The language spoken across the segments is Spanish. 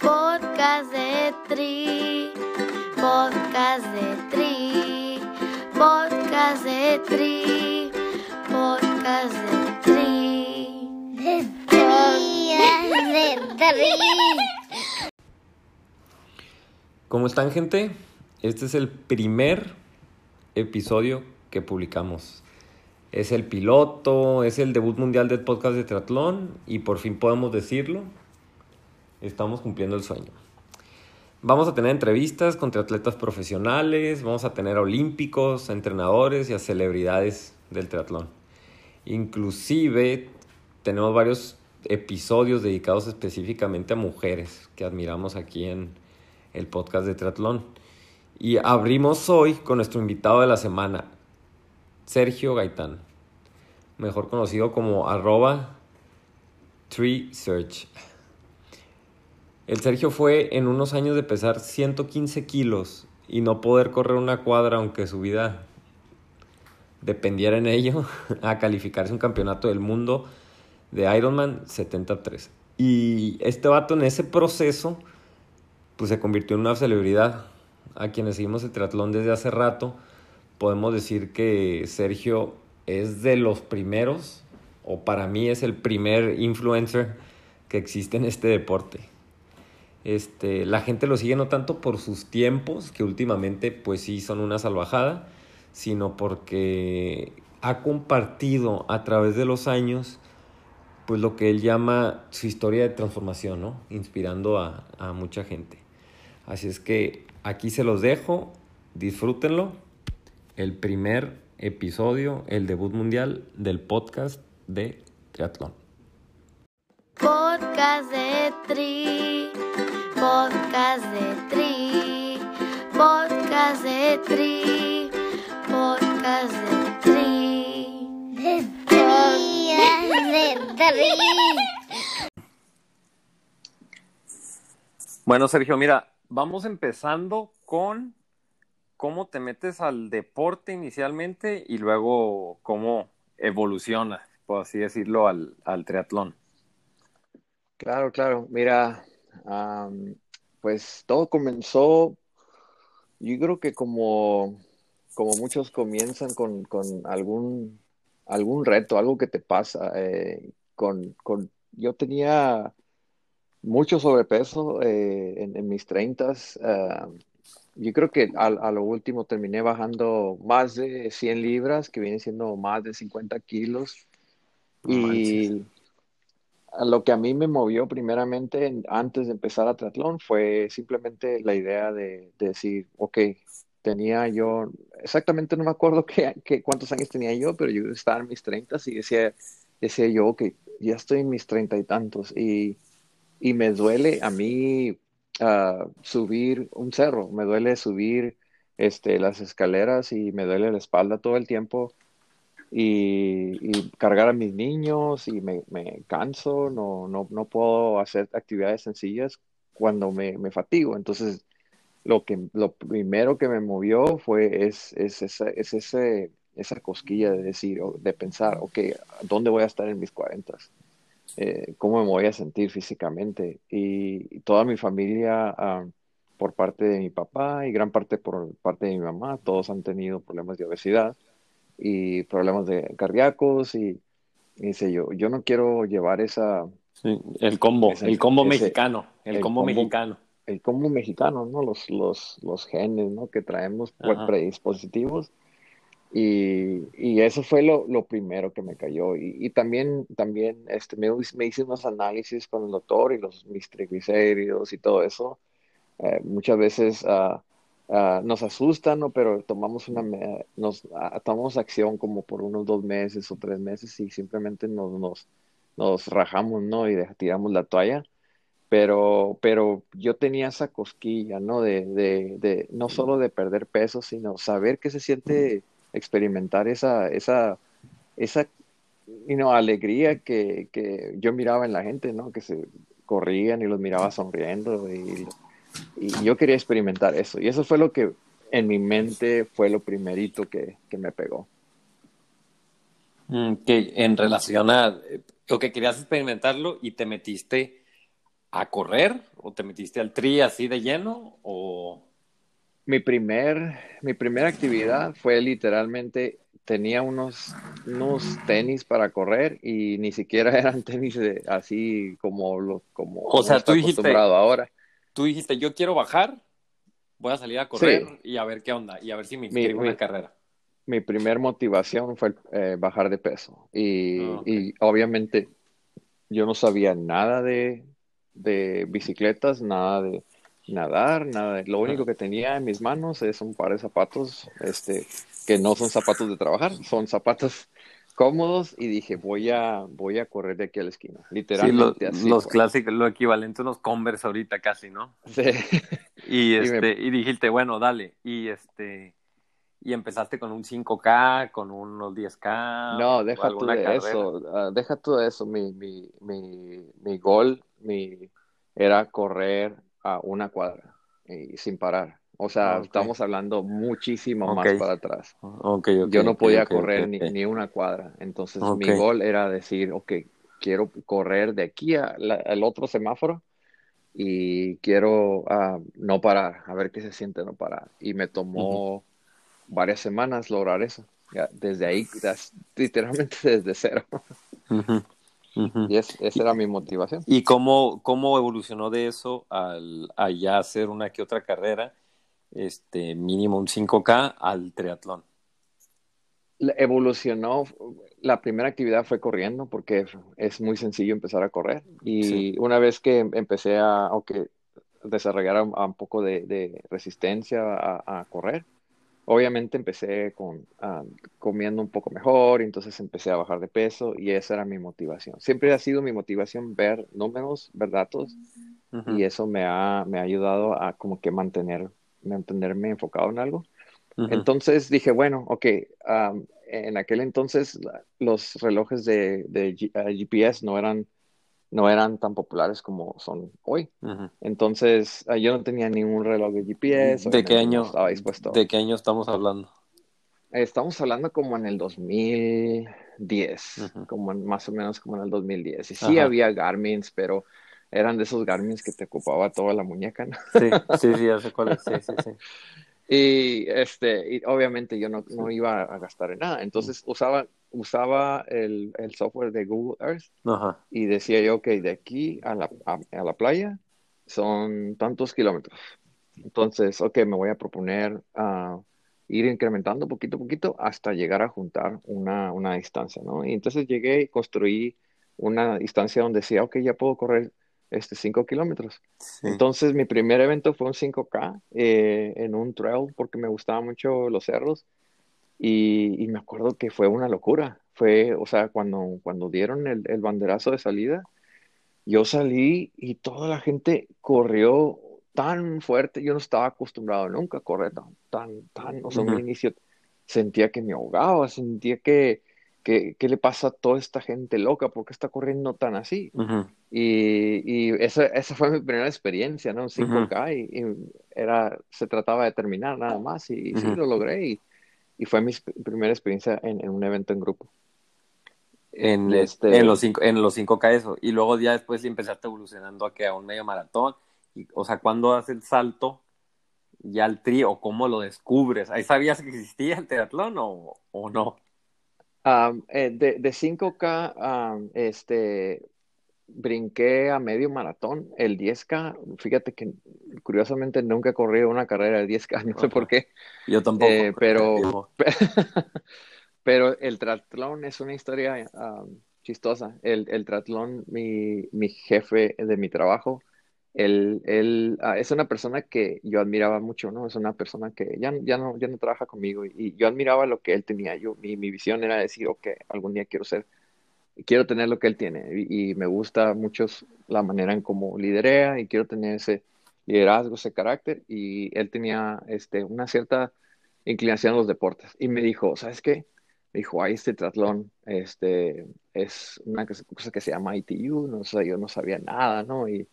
Podcast de Tri, podcast de Tri, podcast de Tri, podcast de Tri. De Tri, de Tri. ¿Cómo están gente? Este es el primer episodio que publicamos. Es el piloto, es el debut mundial del podcast de triatlón y por fin podemos decirlo, estamos cumpliendo el sueño. Vamos a tener entrevistas con triatletas profesionales, vamos a tener olímpicos, a entrenadores y a celebridades del triatlón. Inclusive tenemos varios episodios dedicados específicamente a mujeres que admiramos aquí en el podcast de triatlón. Y abrimos hoy con nuestro invitado de la semana, Sergio Gaitán, mejor conocido como arroba treesearch. El Sergio fue en unos años de pesar 115 kilos y no poder correr una cuadra aunque su vida dependiera en ello a calificarse un campeonato del mundo de Ironman 73. Y este vato en ese proceso pues se convirtió en una celebridad. A quienes seguimos el triatlón desde hace rato, podemos decir que Sergio es de los primeros, o para mí es el primer influencer que existe en este deporte. Este, la gente lo sigue no tanto por sus tiempos, que últimamente pues sí son una salvajada, sino porque ha compartido a través de los años pues lo que él llama su historia de transformación, ¿no? Inspirando a, a mucha gente. Así es que aquí se los dejo, disfrútenlo. El primer episodio, el debut mundial del podcast de triatlón. Podcast de Tri, podcast de Tri, podcast de Tri, podcast de Tri. De Tri, de Tri. Bueno, Sergio, mira, vamos empezando con cómo te metes al deporte inicialmente y luego cómo evoluciona, por así decirlo, al, al triatlón. Claro, claro. Mira, pues todo comenzó, yo creo que como, como muchos comienzan con, con algún, algún reto, algo que te pasa. eh, con, con, yo tenía mucho sobrepeso eh, en, en mis treintas. ah, yo creo que a, a lo último terminé bajando más de 100 libras, que viene siendo más de 50 kilos. Y lo que a mí me movió primeramente en- antes de empezar a triatlón fue simplemente la idea de, de decir, ok, tenía yo, exactamente no me acuerdo qué, qué- cuántos años tenía yo, pero yo estaba en mis treintas y decía, decía yo, ok, ya estoy en mis treinta y tantos y, y me duele a mí ah, subir un cerro, me duele subir este, las escaleras y me duele la espalda todo el tiempo y, cargar a mis niños y me, me canso, no, no, no puedo hacer actividades sencillas cuando me, fatigo. Entonces, lo que, lo primero que me movió fue es, es, esa, es ese, esa cosquilla de decir, de pensar, ok, ¿dónde voy a estar en mis cuarentas? Eh, ¿cómo me voy a sentir físicamente? Y, y toda mi familia, ah, por parte de mi papá y gran parte por parte de mi mamá, todos han tenido problemas de obesidad y problemas de cardíacos y, y dice yo, yo no quiero llevar esa, Sí, el combo, el combo ese- mexicano, el, el combo, combo- mexicano. el combo mexicano, ¿no? Los, los, los genes, ¿no? Que traemos pues, Ajá. predispositivos. Y, y eso fue lo, lo primero que me cayó. Y, y también, también este, me, me hice unos análisis con el doctor y los, mis triglicéridos y todo eso. Eh, muchas veces ah, ah, nos asustan, ¿no? Pero tomamos una, nos, ah, tomamos acción como por unos dos meses o tres meses y simplemente nos, nos, nos rajamos, ¿no? Y tiramos la toalla. Pero, pero yo tenía esa cosquilla, ¿no? De, de, de, no solo de perder peso, sino saber qué se siente experimentar esa, esa, esa, you alegría que, que yo miraba en la gente, ¿no? Que se corrían y los miraba sonriendo y, y yo quería experimentar eso. Y eso fue lo que en mi mente fue lo primerito que, que me pegó. Mm, que en relación a, o que querías experimentarlo y te metiste a correr o te metiste al tri así de lleno o Mi primer, mi primera actividad fue literalmente, tenía unos, unos tenis para correr y ni siquiera eran tenis de- así como los, como O sea, tú dijiste- acostumbrado ahora. Tú dijiste yo quiero bajar, voy a salir a correr Sí. y a ver qué onda y a ver si me Mi- inscribo en mi- una carrera. Mi primer motivación fue eh, bajar de peso y, Ah, y obviamente yo no sabía nada de, de bicicletas, nada de nadar, nada de, lo único que tenía en mis manos es un par de zapatos, este, que no son zapatos de trabajar, son zapatos cómodos y dije voy a, voy a correr de aquí a la esquina, Sí, literalmente así los fue. clásicos, lo equivalente a unos Converse ahorita casi, ¿no? Sí. Y Y me- este, y dijiste, bueno, dale. Y este, y empezaste con un 5K, con unos 10K. No, deja tú alguna de carrera. eso, ah, deja tú de eso. Mi, mi, mi, mi gol mi, era correr a una cuadra y sin parar. O sea, estamos hablando muchísimo más para atrás. Yo no podía correr ni, ni una cuadra. Entonces, mi gol era decir, ok, quiero correr de aquí al otro semáforo y quiero ah, no parar, a ver qué se siente no parar. Y me tomó varias semanas lograr eso. Desde ahí, literalmente desde cero. Y es- esa era mi motivación. ¿Y cómo, cómo evolucionó de eso al, a ya hacer una que otra carrera, este, mínimo un 5K al triatlón? Evolucionó, la primera actividad fue corriendo porque es muy sencillo empezar a correr. Y Sí. una vez que empecé a, o que desarrollara un, un poco de, de resistencia a, a correr, obviamente empecé con, comiendo un poco mejor, y entonces empecé a bajar de peso y esa era mi motivación. Siempre ha sido mi motivación ver números, ver datos Ujú, y eso me ha, me ha ayudado a como que mantener, mantenerme enfocado en algo. ujú. Entonces dije, bueno, ok, am, en aquel entonces los relojes de, de G- ah, GPS no eran, no eran tan populares como son hoy. Ujú. Entonces ah, yo no tenía ningún reloj de GPS, ¿De qué año? estaba dispuesto. ¿De qué año estamos hablando? Estamos hablando como en el 2010, Ujú. como en- más o menos como en el 2010. Y sí había Garmins, pero eran de esos Garmins que te ocupaba toda la muñeca, ¿no? Sí, sí, sí, ya sé cuál es. Sí, sí, sí. Y este, y obviamente yo no, no iba a gastar en nada. Entonces usaba, usaba el, el software de Google Earth Ajá. y decía yo que de aquí a la, a, a la playa son tantos kilómetros. Entonces, ok, me voy a proponer ah, ir incrementando poquito a poquito hasta llegar a juntar una, una distancia, ¿no? Y entonces llegué y construí una distancia donde decía, ok, ya puedo correr este 5 kilómetros. Sí. Entonces, mi primer evento fue un 5K eh, en un trail porque me gustaban mucho los cerros y, y me acuerdo que fue una locura. Fue, o sea, cuando, cuando dieron el, el banderazo de salida, yo salí y toda la gente corrió tan fuerte. Yo no estaba acostumbrado nunca a correr tan, tan, tan. O sea, un inicio sentía que me ahogaba, sentía que, que, ¿qué le pasa a toda esta gente loca? ¿Por qué está corriendo tan así? Y, y esa, esa fue mi primera experiencia, ¿no? Un 5K y, y era, se trataba de terminar nada más y, sí, lo logré y, y fue mi primera experiencia en, en un evento en grupo. En, este- en los cinco, en los 5K eso. Y luego ya después empezaste evolucionando a que a un medio maratón. Y, o sea, ¿cuándo das el salto ya al tri o cómo lo descubres? ¿Ahí sabías que existía el triatlón o, o no? Eh, de, de 5K, am, este, brinqué a medio maratón, el 10K, fíjate que curiosamente nunca he corrido una carrera de 10K, no sé por qué, Yo tampoco. Eh, pero, pero el triatlón es una historia chistosa. El, el triatlón, mi, mi jefe de mi trabajo, él, ah, es una persona que yo admiraba mucho, ¿no? Es una persona que ya, ya no, ya no trabaja conmigo y, yo admiraba lo que él tenía. Yo, mi, mi visión era decir, ok, algún día quiero ser, quiero tener lo que él tiene y, me gusta mucho la manera en cómo liderea y quiero tener ese liderazgo, ese carácter y él tenía este, una cierta inclinación a los deportes y me dijo, ¿sabes qué? Me dijo, hay este triatlón, este, es una cosa que se llama ITU, no yo no sabía nada, ¿no? Y,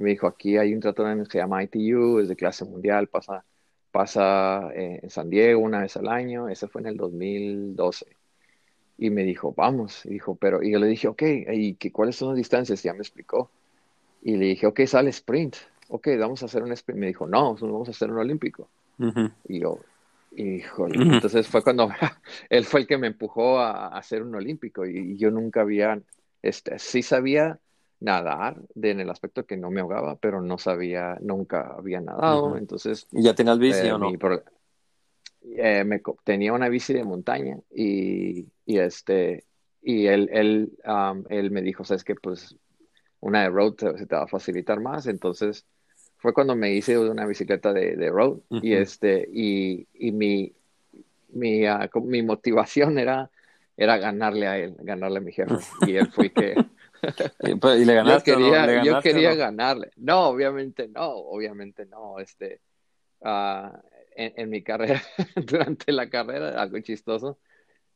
y me dijo, aquí hay un triatlón que se llama ITU, es de clase mundial, pasa, pasa eh, en San Diego una vez al año, ese fue en el 2012. Y me dijo, vamos, y dijo, pero, y yo le dije, ok, ¿y qué, cuáles son las distancias? Ya me explicó. Y le dije, ok, sale sprint. Ok, vamos a hacer un sprint. Me dijo, no, vamos a hacer un olímpico. Y yo, híjole. Entonces fue cuando él fue el que me empujó a, a hacer un olímpico. Y, y yo nunca había, este, sí sabía nadar de, en el aspecto que no me ahogaba, pero no sabía, nunca había nadado. Entonces, ¿Y ya tenías bici eh, o no? pro- eh, me tenía una bici de montaña y, y este y él, él, um, él me dijo, sabes que pues una de road te- se te va a facilitar más, entonces fue cuando me hice una bicicleta de, de road y Ujú. este y, y mi mi, co- mi motivación era era ganarle a él, ganarle a mi jefe y él fue que Y, pues, ¿y le yo ganaste o no? quería, ¿Le yo ganaste o quería no? ganarle. No, obviamente no, obviamente no. Este, ah, en, en mi carrera, durante la carrera, algo chistoso,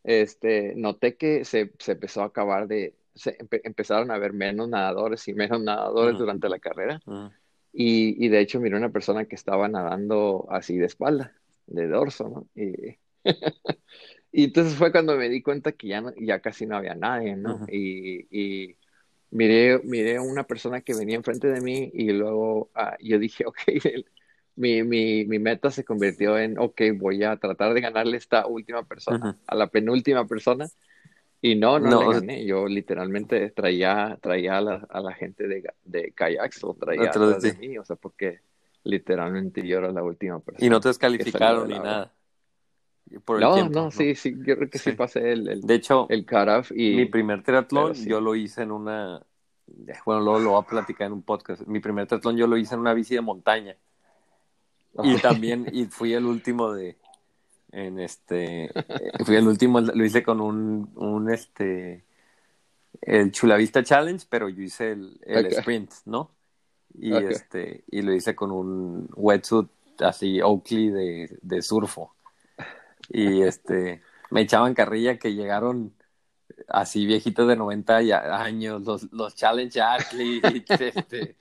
este, noté que se, se empezó a acabar de, se empe- empezaron a haber menos nadadores y menos nadadores Ujú. durante la carrera. Ujú. Y, y de hecho miré una persona que estaba nadando así de espalda, de dorso, ¿no? Y, y entonces fue cuando me di cuenta que ya, no- ya casi no había nadie, ¿no? Ujú. Y, y miré, miré a una persona que venía enfrente de mí y luego ah, yo dije, ok, el- mi, mi, mi meta se convirtió en, ok, voy a tratar de ganarle a esta última persona, a la penúltima persona. Y no, no, No, le gané. Yo literalmente traía, traía a la, a la gente de, de kayaks o traía Atrás de de mí, o sea, porque literalmente yo era la última persona Y no te descalificaron ni nada. Por el No, tiempo, no, ¿no? sí, sí, yo creo que sí, Sí. pasé el, el, De hecho, el cutoff y... mi primer triatlón sí. yo lo hice en una... Bueno, luego lo voy a platicar en un podcast. Mi primer triatlón yo lo hice en una bici de montaña. Y también, y fui el último de... En este... eh, Fui el último, lo hice con un, un este... El Chulavista Challenge, pero yo hice el, sprint, ¿no? Y este... Y lo hice con un wetsuit así Oakley de, de surfo. Y este... Me echaban carrilla que llegaron así viejitos de 90 ya- años, los, los Challenge Athletes, este,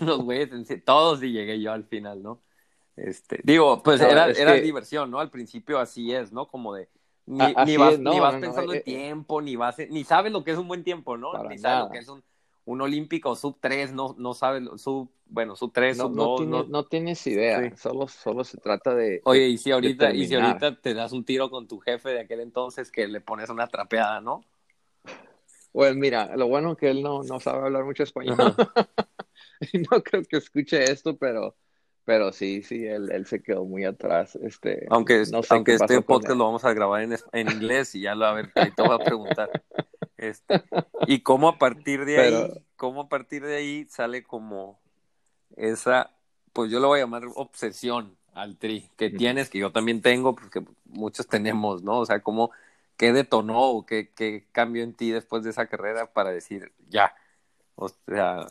los güeyes, todos y llegué yo al final, ¿no? Este, digo, pues No, era, era que- diversión, ¿no? Al principio así es, ¿no? Como de, ni, vas, es, no, ni vas no, pensando eh, en eh. tiempo, ni vas, en- ni sabes lo que es un buen tiempo, ¿no? Ni sabes lo que es un, un olímpico sub 3, no, no sabes, sub, bueno, sub 3, No, sub no, 2, tienes, no. no tienes idea, Sí. solo, solo se trata de, Oye, y si ahorita, y si ahorita te das un tiro con tu jefe de aquel entonces que le pones una trapeada, ¿no? Pues mira, lo bueno que él no, no sabe hablar mucho español. No creo que escuche esto, pero, pero sí, sí, él, él se quedó muy atrás. Este, Aunque, no sé aunque este podcast lo vamos a grabar en, es- en inglés y ya lo a ver, ahí te voy a preguntar. Este, y cómo a partir de ahí, cómo a partir de ahí sale como esa, pues yo lo voy a llamar obsesión al tri, que tienes, que yo también tengo, porque muchos tenemos, ¿no? O sea, cómo, qué detonó o qué, qué cambió en ti después de esa carrera para decir, ya, o sea,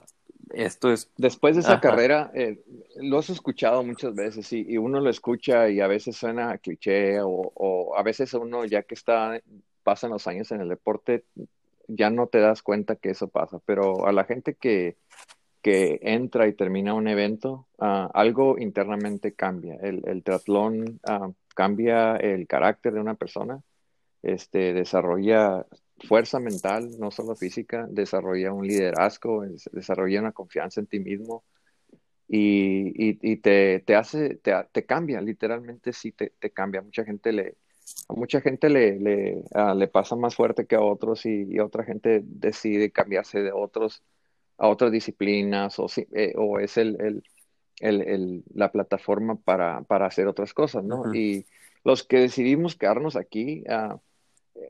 esto es, Después de esa Ajá. carrera, eh, lo has escuchado muchas veces y, y uno lo escucha y a veces suena a cliché o, o a veces uno ya que está, pasan los años en el deporte, ya no te das cuenta que eso pasa, pero a la gente que, que entra y termina un evento, ah, algo internamente cambia. El, el triatlón ah, cambia el carácter de una persona, este, desarrolla fuerza mental, no solo física, desarrolla un liderazgo, es- desarrolla una confianza en ti mismo y, y- y te, te hace, te, te cambia, literalmente sí te, te cambia. Mucha gente le, a mucha gente le, le, ah, le pasa más fuerte que a otros y, y otra gente decide cambiarse de otros a otras disciplinas o, eh, o es el, el, el- el- la plataforma para, para hacer otras cosas, ¿no? Y los que decidimos quedarnos aquí, ah,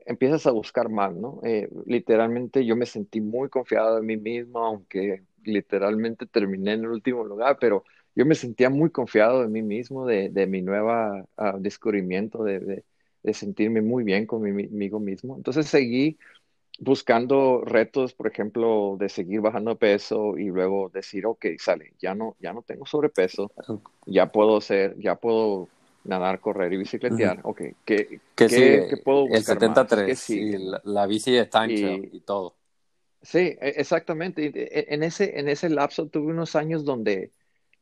empiezas a buscar más, ¿no? Eh, literalmente yo me sentí muy confiado en mí mismo, aunque literalmente terminé en el último lugar, pero yo me sentía muy confiado en mí mismo, de, de mi nueva ah, descubrimiento, de, de- de sentirme muy bien conmigo mismo. Entonces seguí buscando retos, por ejemplo, de seguir bajando peso y luego decir, ok, sale, ya no, ya no tengo sobrepeso, ya puedo hacer, ya puedo nadar, correr y bicicletear. Ok, ¿qué, que qué- sí, qué puedo el buscar más? 73 ¿Qué sigue, y la, la bici de time Y- y todo. Sí, e- exactamente. E- En ese, en ese lapso tuve unos años donde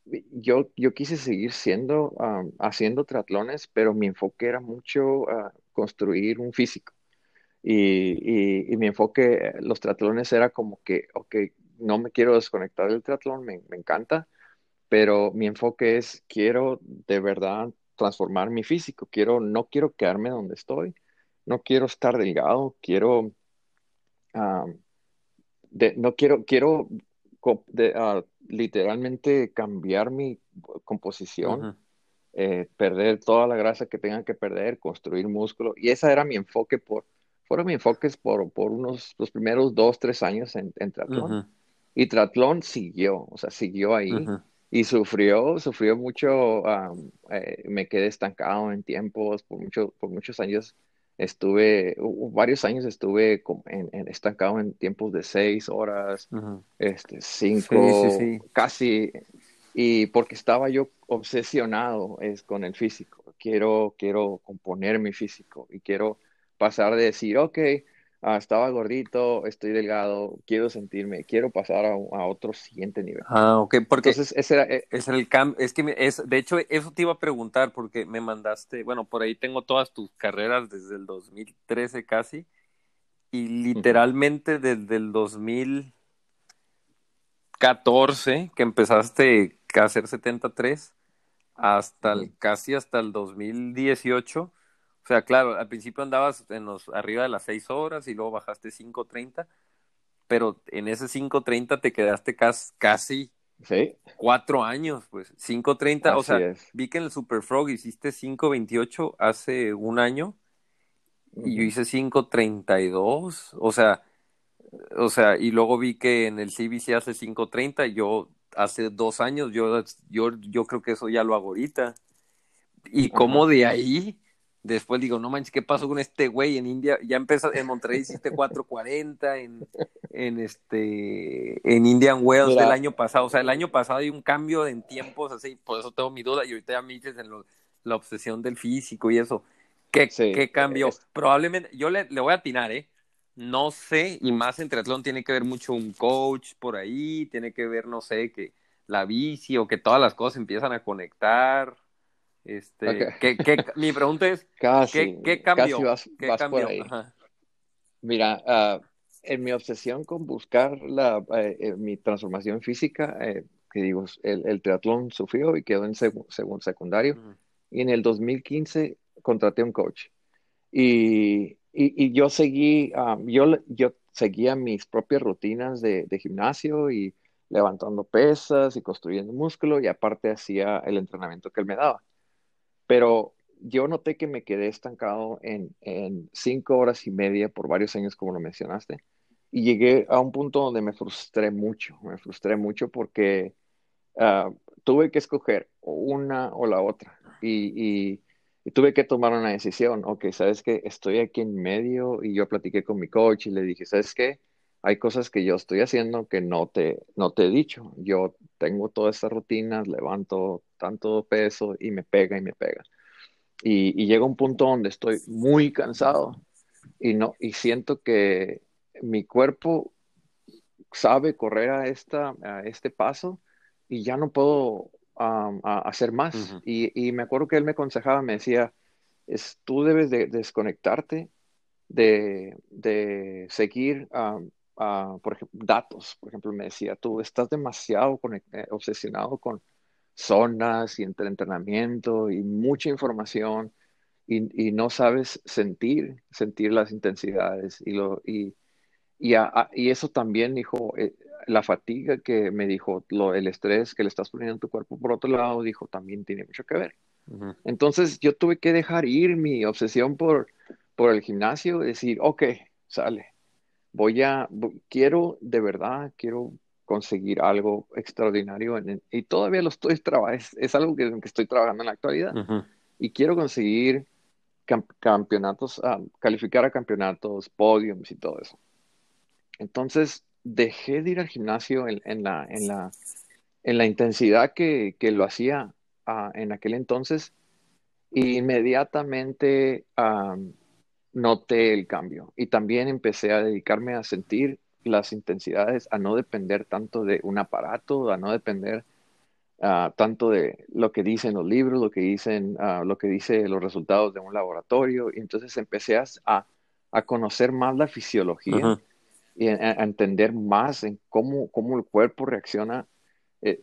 yo, yo quise seguir siendo, haciendo triatlones, pero mi enfoque era mucho a construir un físico. Y, y- mi enfoque, los triatlones era como que, ok, no me quiero desconectar del triatlón, me, encanta, pero mi enfoque es, quiero de verdad transformar mi físico, quiero, no quiero quedarme donde estoy, no quiero estar delgado, quiero, ah, de, no quiero, quiero de, uh, literalmente cambiar mi composición, uh -huh. eh, perder toda la grasa que tengan que perder, construir músculo. Y ese era mi enfoque por, fueron mis enfoques por, por unos, los primeros dos, tres años en, en triatlón. Uh -huh. Y triatlón siguió, o sea, siguió ahí. Y sufrió, sufrió mucho, um, eh, me quedé estancado en tiempos, por, mucho, por muchos años estuve, varios años estuve en, en, estancado en tiempos de seis horas, uh -huh. este, cinco, sí, sí, sí. casi, y porque estaba yo obsesionado es, con el físico. Quiero, quiero componer mi físico y quiero pasar de decir, ok, uh, estaba gordito, estoy delgado, quiero sentirme, quiero pasar a, a otro siguiente nivel. Ah, ok, porque Entonces, ese era, eh, era el cambio, es que es, de hecho eso te iba a preguntar porque me mandaste, bueno, por ahí tengo todas tus carreras desde el 2013 casi y literalmente uh -huh. desde el 2014 que empezaste a hacer 73 hasta el, casi hasta el 2018 o sea, claro, al principio andabas en los arriba de las 6 horas y luego bajaste 5.30, pero en ese 5.30 te quedaste casi, casi ¿Sí? cuatro años, pues 5.30, o sea, es. vi que en el Super Frog hiciste 5.28 hace un año y yo hice 5.32, o sea, o sea, y luego vi que en el CBC hace 5.30, yo hace dos años, yo, yo, yo creo que eso ya lo hago ahorita. Y como de ahí Después digo, no manches, ¿qué pasó con este güey en India? Ya empezó, en Monterrey hiciste 440, en, en este, en Indian Wells Mira. del año pasado. O sea, el año pasado hay un cambio en tiempos así, por eso tengo mi duda. Y ahorita ya me dices en lo, la obsesión del físico y eso. ¿Qué, sí, ¿qué cambió? Es... Probablemente, yo le, le voy a atinar, ¿eh? No sé, y más en triatlón tiene que ver mucho un coach por ahí, tiene que ver, no sé, que la bici o que todas las cosas empiezan a conectar este, okay. ¿qué, qué, mi pregunta es, casi, ¿qué, qué cambió? Casi vas, ¿Qué vas cambió? Por ahí. Mira, uh, en mi obsesión con buscar la, eh, mi transformación física, eh, que digo, el, el, triatlón sufrió y quedó en seg seg secundario. Uh -huh. Y en el 2015 contraté un coach. Y, y, y yo seguí, um, yo, yo seguía mis propias rutinas de, de gimnasio y levantando pesas y construyendo músculo y aparte hacía el entrenamiento que él me daba pero yo noté que me quedé estancado en, en, cinco horas y media por varios años, como lo mencionaste, y llegué a un punto donde me frustré mucho, me frustré mucho porque uh, tuve que escoger una o la otra y, y, y, tuve que tomar una decisión, ok, sabes que estoy aquí en medio y yo platiqué con mi coach y le dije, sabes qué, hay cosas que yo estoy haciendo que no te, no te he dicho. Yo tengo todas estas rutinas, levanto tanto peso y me pega y me pega. Y, y llega un punto donde estoy muy cansado y, no, y siento que mi cuerpo sabe correr a, esta, a este paso y ya no puedo um, a hacer más. Uh -huh. y, y, me acuerdo que él me aconsejaba, me decía, es, tú debes de, desconectarte, de, de seguir um, Uh, por ejemplo, datos, por ejemplo, me decía, tú estás demasiado eh, obsesionado con zonas y entrenamiento y mucha información y, y, no sabes sentir, sentir las intensidades y, lo, y, y, a, a, y eso también dijo, eh, la fatiga que me dijo, lo, el estrés que le estás poniendo a tu cuerpo, por otro lado, dijo, también tiene mucho que ver. Uh -huh. Entonces yo tuve que dejar ir mi obsesión por, por el gimnasio, decir, ok, sale, voy a, quiero de verdad, quiero conseguir algo extraordinario en, y todavía lo estoy trabajando, es, es, algo que, que, estoy trabajando en la actualidad uh -huh. y quiero conseguir camp campeonatos, uh, calificar a campeonatos, podiums y todo eso. Entonces dejé de ir al gimnasio en, en la, en, la, en la intensidad que, que lo hacía uh, en aquel entonces e inmediatamente um, noté el cambio y también empecé a dedicarme a sentir las intensidades, a no depender tanto de un aparato, a no depender uh, tanto de lo que dicen los libros, lo que dicen, uh, lo que dice los resultados de un laboratorio. Y entonces empecé a, a conocer más la fisiología uh -huh. y a, a entender más en cómo, cómo el cuerpo reacciona. Eh,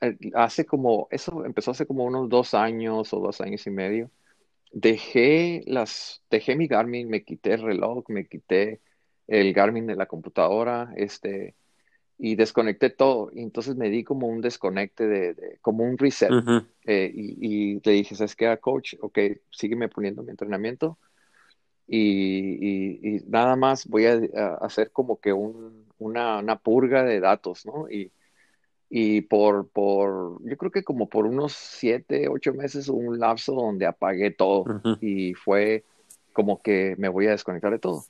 eh, hace como, eso empezó hace como unos dos años o dos años y medio. Dejé las, dejé mi Garmin, me quité el reloj, me quité el Garmin de la computadora, este, y desconecté todo. Y entonces me di como un desconecte de, de como un reset. Eh, y, y le dije, ¿sabes qué, coach? Ok, sígueme poniendo mi entrenamiento. Y, y- y nada más voy a, a hacer como que un, una, una purga de datos, ¿no? Y, y por, por, yo creo que como por unos siete, ocho meses hubo un lapso donde apagué todo. Ujú. Y fue como que me voy a desconectar de todo.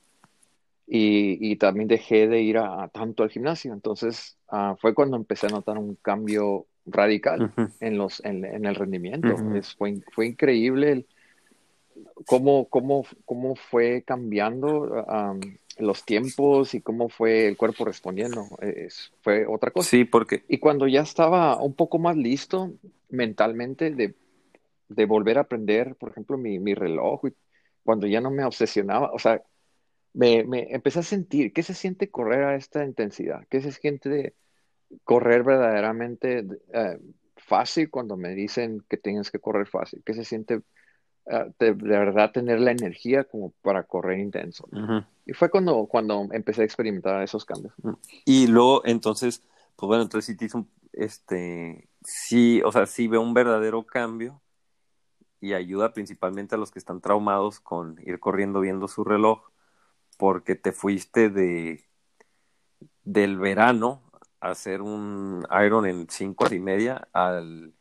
Y, y también dejé de ir a, a tanto al gimnasio. Entonces, ah, fue cuando empecé a notar un cambio radical Ujú. en los, en, en el rendimiento. Ujú. Es, fue, fue increíble el- cómo, cómo, cómo fue cambiando am, los tiempos y cómo fue el cuerpo respondiendo. Es- fue otra cosa. Sí, porque Y cuando ya estaba un poco más listo mentalmente de, de volver a aprender, por ejemplo, mi, mi reloj, y cuando ya no me obsesionaba, o sea, me, me empecé a sentir, ¿qué se siente correr a esta intensidad? ¿Qué se siente de correr verdaderamente eh, fácil cuando me dicen que tienes que correr fácil? ¿Qué se siente eh, de, de verdad tener la energía como para correr intenso? Y fue cuando, cuando empecé a experimentar esos cambios. Y luego, entonces, pues bueno, entonces sí te hizo un, este, sí, o sea, sí veo un verdadero cambio y ayuda principalmente a los que están traumados con ir corriendo viendo su reloj, porque te fuiste de del verano a hacer un Iron en cinco horas y media al,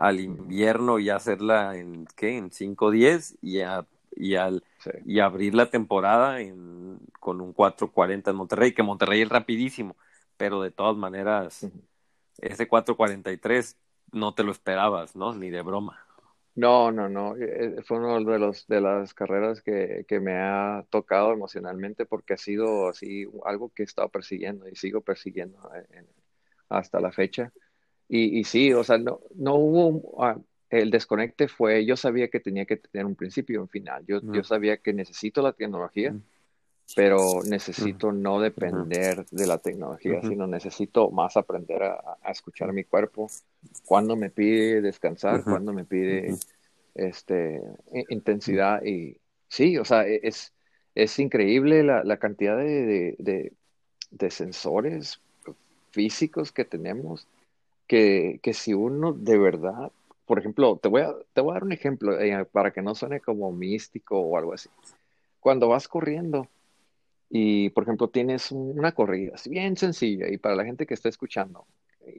al invierno y hacerla en qué, en cinco diez y a, y al Sí. y abrir la temporada en, con un 4.40 en Monterrey, que Monterrey es rapidísimo, pero de todas maneras, Ujú. ese 4.43 no te lo esperabas, ¿no? Ni de broma. No, no, no. eh, eh, Fue uno de los de las carreras que, que me ha tocado emocionalmente porque ha sido así algo que he estado persiguiendo y sigo persiguiendo en- en- hasta la fecha. Y, y sí, o sea, no, no hubo un- ah, el desconecte fue, yo sabía que tenía que tener un principio y un final. Yo, yo sabía que necesito la tecnología, pero necesito no depender de la tecnología, sino necesito más aprender a, a escuchar mi cuerpo, cuando me pide descansar, cuando me pide este, intensidad y sí, o sea, e- es, es increíble la, la cantidad de, de, de- de sensores físicos que tenemos que, que si uno de verdad, por ejemplo, te voy a, te voy a dar un ejemplo eh, para que no suene como místico o algo así. Cuando vas corriendo y, por ejemplo, tienes un- una corrida, es bien sencilla y para la gente que está escuchando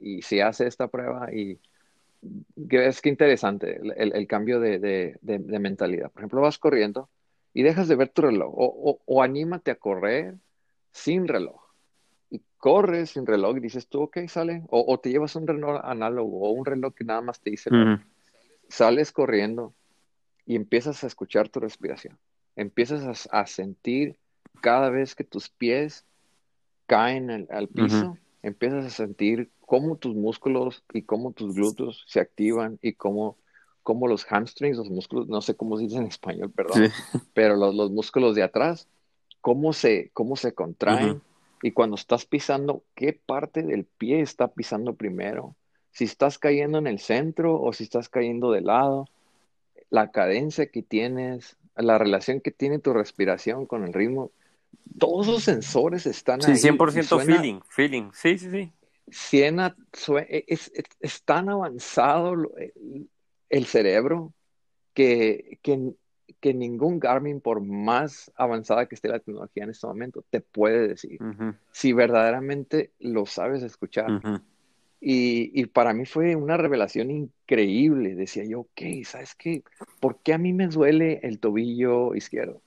y si hace esta prueba y es que interesante el, el- cambio de, de- de- de mentalidad. Por ejemplo, vas corriendo y dejas de ver tu reloj o, o- o anímate a correr sin reloj. Corres sin reloj y dices tú, ok, sale. O, o te llevas un reloj análogo o un reloj que nada más te dice hora. Ujú. Sales corriendo y empiezas a escuchar tu respiración. Empiezas a, a sentir cada vez que tus pies caen al, al piso, empiezas a sentir cómo tus músculos y cómo tus glúteos se activan y cómo, cómo los hamstrings, los músculos, no sé cómo se dice en español, perdón, Sí. pero los, los músculos de atrás, cómo se, cómo se contraen. Y cuando estás pisando, qué parte del pie está pisando primero, si estás cayendo en el centro o si estás cayendo de lado, la cadencia que tienes, la relación que tiene tu respiración con el ritmo, todos los sensores están Sí, ahí. y 100% suena- feeling, feeling. Sí, sí, sí. Siena- sue- es, es- es tan avanzado el cerebro que, que, que ningún Garmin, por más avanzada que esté la tecnología en este momento, te puede decir si verdaderamente lo sabes escuchar. Y, y para mí fue una revelación increíble. Decía yo, ok, ¿sabes qué? ¿Por qué a mí me duele el tobillo izquierdo?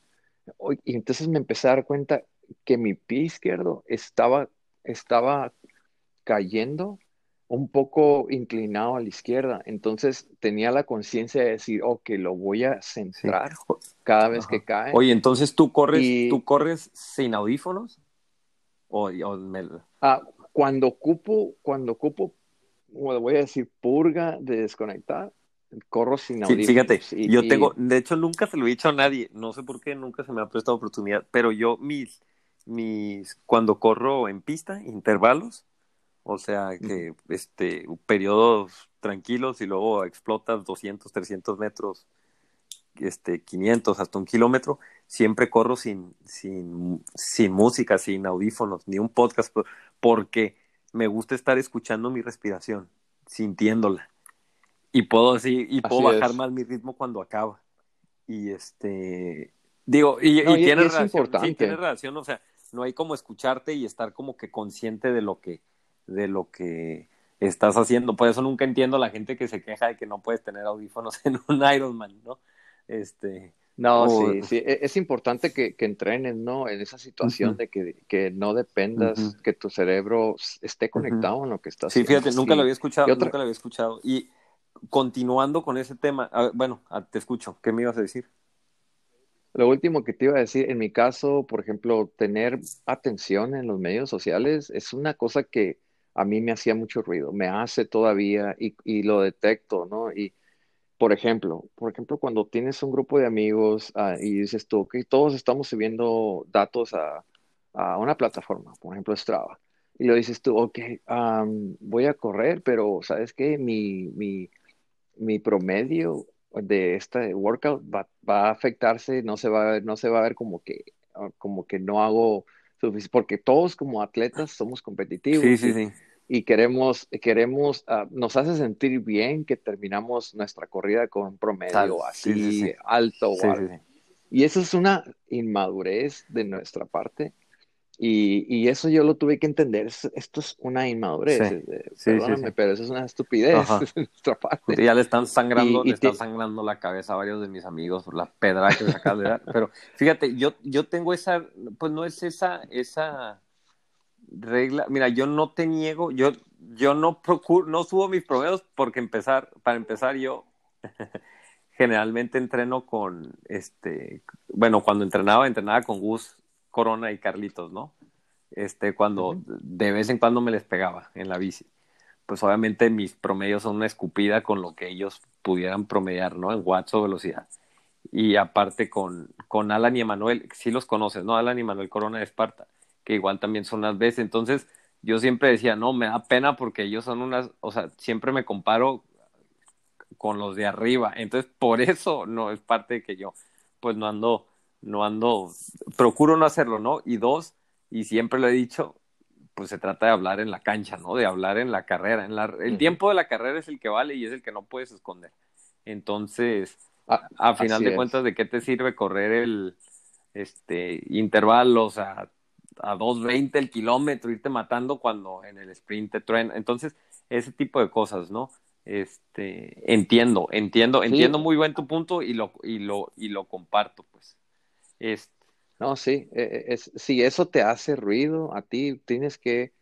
Y entonces me empecé a dar cuenta que mi pie izquierdo estaba, estaba cayendo un poco inclinado a la izquierda. Entonces tenía la conciencia de decir, ok, lo voy a centrar cada vez Ajá. que cae. Oye, entonces tú corres, Y- tú corres sin audífonos? O, o me- Ah, cuando ocupo, cuando ocupo, bueno, voy a decir, purga de desconectar, corro sin Sí, audífonos. fíjate, Y- yo y- tengo, de hecho nunca se lo he dicho a nadie, no sé por qué, nunca se me ha prestado oportunidad, pero yo mis, mis, cuando corro en pista, intervalos, o sea, que este, periodos tranquilos y luego explotas 200, 300 metros, este, 500 hasta un kilómetro, siempre corro sin, sin, sin música, sin audífonos, ni un podcast, porque me gusta estar escuchando mi respiración, sintiéndola. Y puedo así, y puedo bajar más mi ritmo cuando acaba. Y este, digo, y, tiene relación, sí, tiene relación, o sea, no hay como escucharte y estar como que consciente de lo que, de lo que estás haciendo. Por eso nunca entiendo a la gente que se queja de que no puedes tener audífonos en un Ironman, ¿no? Este. No, sí, sí, e, es importante que, que entrenes, ¿no? En esa situación de que, que, no dependas, que tu cerebro esté conectado en lo que estás haciendo. Sí, fíjate, nunca lo había escuchado, nunca lo había escuchado. Y continuando con ese tema, bueno, te escucho, ¿qué me ibas a decir? Lo último que te iba a decir, en mi caso, por ejemplo, tener atención en los medios sociales es una cosa que a mí me hacía mucho ruido, me hace todavía y, y lo detecto, ¿no? Y, por ejemplo, por ejemplo, cuando tienes un grupo de amigos ah, y dices tú, que todos estamos subiendo datos a, a, una plataforma, por ejemplo, Strava, y lo dices tú, ok, voy a correr, pero ¿sabes qué? Mi, mi, mi promedio de este workout va, va, a afectarse, no se va a ver, no se va a ver como que, ah, como que no hago suficiente, porque todos como atletas somos competitivos. Sí, sí, sí. Y queremos, queremos, uh, nos hace sentir bien que terminamos nuestra corrida con un promedio así sí, sí, alto. Y eso es una inmadurez de nuestra parte y, y, eso yo lo tuve que entender. Esto es una inmadurez. Eh, perdóname, pero eso es una estupidez de nuestra parte. ya le están sangrando, y, le están sangrando la cabeza a varios de mis amigos por la pedra que acaba de dar. Pero fíjate, yo, yo tengo esa, pues no es esa, esa regla. Mira, yo no te niego, yo, yo no procuro, no subo mis promedios porque empezar, para empezar yo generalmente entreno con, este, bueno, cuando entrenaba, entrenaba con Gus Corona y Carlitos, ¿no? Este, cuando de vez en cuando me les pegaba en la bici. Pues obviamente mis promedios son una escupida con lo que ellos pudieran promediar, ¿no? En watts o velocidad. Y aparte con, con Alan y Emanuel, sí los conoces, ¿no? Alan y Manuel Corona de Esparta, que igual también son unas veces. Entonces, yo siempre decía, no, me da pena porque ellos son unas, o sea, siempre me comparo con los de arriba. Entonces, por eso no es parte de que yo, pues no ando no ando, procuro no hacerlo, ¿no? Y dos, y siempre lo he dicho, pues se trata de hablar en la cancha, ¿no? De hablar en la carrera. En la, el tiempo de la carrera es el que vale y es el que no puedes esconder. Entonces, ah, a, final de cuentas, ¿de qué te sirve correr el este intervalos a, a 2.20 el kilómetro, irte matando cuando en el sprint te truena? Entonces, ese tipo de cosas, ¿no? Este, entiendo, entiendo, entiendo muy bien tu punto y lo, y lo, y lo comparto, pues. No, sí, e, e, es, si eso te hace ruido a ti, tienes que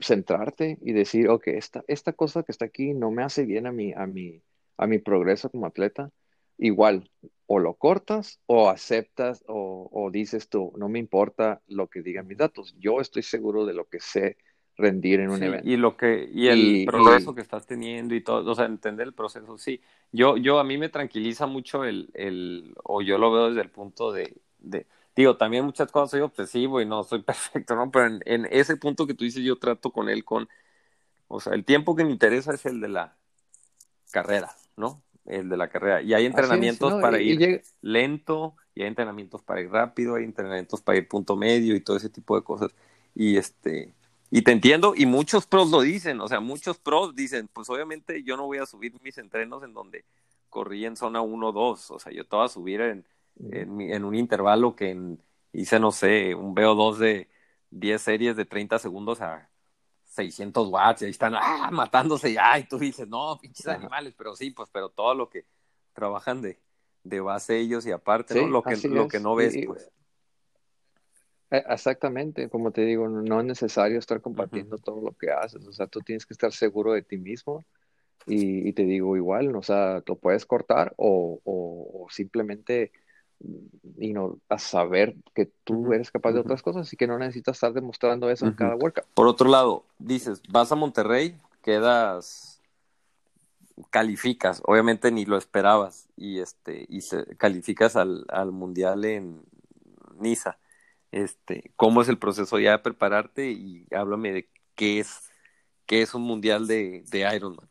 centrarte y decir, ok, esta, esta cosa que está aquí no me hace bien a mi, a mi, a mi progreso como atleta. Igual, o lo cortas o aceptas o, o dices tú, no me importa lo que digan mis datos, yo estoy seguro de lo que sé rendir en un evento. Y lo que, y el progreso que estás teniendo y todo, o sea, entender el proceso, sí. Yo, yo a mí me tranquiliza mucho el, el o yo lo veo desde el punto de, de, digo, también muchas cosas soy obsesivo y no soy perfecto, ¿no? Pero en, en, ese punto que tú dices, yo trato con él con, o sea, el tiempo que me interesa es el de la carrera, ¿no? El de la carrera. Y hay entrenamientos para ir lento, y hay entrenamientos para ir rápido, hay entrenamientos para ir punto medio y todo ese tipo de cosas. Y este, y te entiendo, y muchos pros lo dicen, o sea, muchos pros dicen, pues obviamente yo no voy a subir mis entrenos en donde corrí en zona 1 2, o sea, yo te voy a subir en, en, un intervalo que hice, no sé, un VO2 de 10 series de 30 segundos a 600 watts, y ahí están ah, matándose ya, y tú dices, no, pinches animales, pero sí, pues, pero todo lo que trabajan de, de base ellos y aparte, ¿no? Lo que, lo que no ves, pues. Eh, exactamente, como te digo, no es necesario estar compartiendo todo lo que haces, o sea, tú tienes que estar seguro de ti mismo y, te digo igual, o sea, lo puedes cortar o, o, simplemente y no, a saber que tú eres capaz de otras cosas y que no necesitas estar demostrando eso en cada workout. Por otro lado, dices, vas a Monterrey, quedas, calificas, obviamente ni lo esperabas y este y se, calificas al, al mundial en Niza este, cómo es el proceso ya de prepararte y háblame de qué es, qué es un mundial de, de Ironman.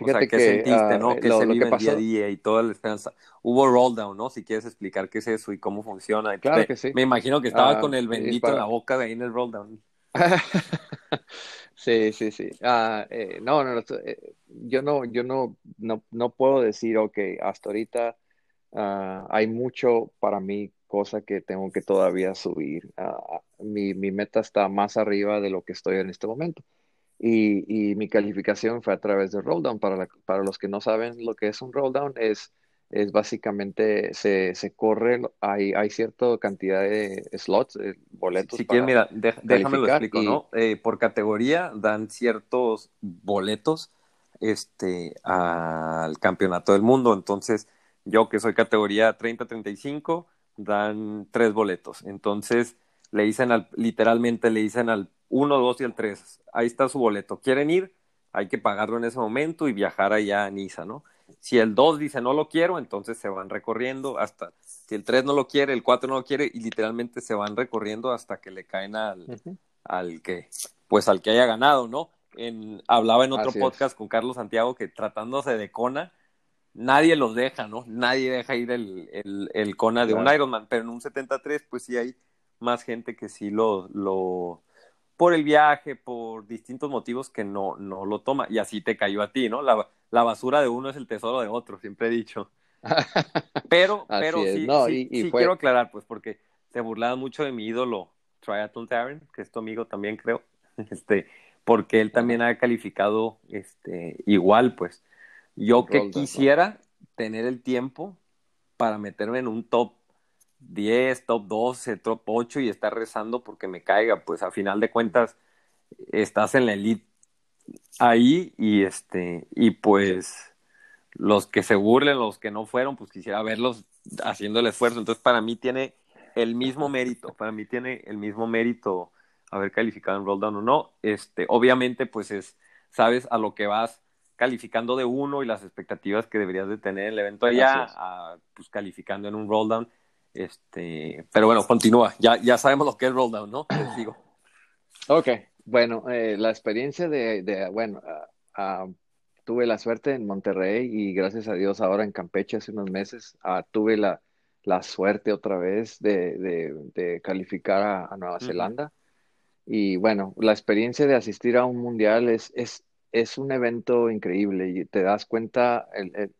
Pues. O sea, Fíjate ¿qué que, sentiste, ah, no? ¿Qué lo- se lo vive que el día a pasó- día y toda la esperanza? Hubo roll down, ¿no? Si quieres explicar qué es eso y cómo funciona. Claro me, que sí. me imagino que estaba Ah, con el bendito para- en la boca de ahí en el roll down. Sí, sí, sí. Ah, eh, no, no, no, eh, yo no, yo no, no, no puedo decir, ok, hasta ahorita ah, hay mucho para mí, cosa que tengo que todavía subir. Mi, mi meta está más arriba de lo que estoy en este momento. Y, y mi calificación fue a través de roll down. Para, la- para los que no saben lo que es un roll down, es, es básicamente se, se corre, hay, hay cierta cantidad de slots, eh, boletos Si para quieres, mira, déjame lo explico, y- ¿no? Eh, por categoría dan ciertos boletos este, al campeonato del mundo. Entonces, yo que soy categoría 30-35, dan tres boletos. Entonces, le dicen al, literalmente le dicen al 1, 2 y al 3, ahí está su boleto. ¿Quieren ir? Hay que pagarlo en ese momento y viajar allá a Niza, ¿no? Si el 2 dice no lo quiero, entonces se van recorriendo hasta, si el 3 no lo quiere, el 4 no lo quiere, y literalmente se van recorriendo hasta que le caen al, al que, pues al que haya ganado, ¿no? En, hablaba en otro Así es. podcast con Carlos Santiago que tratándose de Kona, nadie los deja, ¿no? Nadie deja ir el, el, el Kona de un. Ironman, pero en un 73, pues sí hay más gente que sí lo, lo por el viaje, por distintos motivos que no, no lo toma. Y así te cayó a ti, ¿no? La, la basura de uno es el tesoro de otro, siempre he dicho. Pero, pero es. sí, No, sí, y- y sí fue- quiero aclarar, pues, porque se burlaban mucho de mi ídolo, Triathlon Taren, que es tu amigo también, creo, este, porque él también ha calificado este, igual, pues. Yo que quisiera tener el tiempo para meterme en un top 10, top 12, top 8 y estar rezando porque me caiga, pues a final de cuentas estás en la elite ahí y este y pues los que se burlen, los que no fueron, pues quisiera verlos haciendo el esfuerzo. Entonces, para mí tiene el mismo mérito, para mí tiene el mismo mérito haber calificado en roll down o no. Este, obviamente, pues es, sabes a lo que vas calificando de uno y las expectativas que deberías de tener en el evento allá, a, pues calificando en un roll down. Este, pero bueno, continúa. Ya, ya sabemos lo que es roll down, ¿no? Ok, bueno, eh, la experiencia de, de bueno, ah, ah, tuve la suerte en Monterrey y gracias a Dios ahora en Campeche hace unos meses ah, tuve la, la suerte otra vez de, de, de calificar a, a Nueva. Zelanda. Y bueno, la experiencia de asistir a un mundial es, es, es un evento increíble y te das cuenta el, el-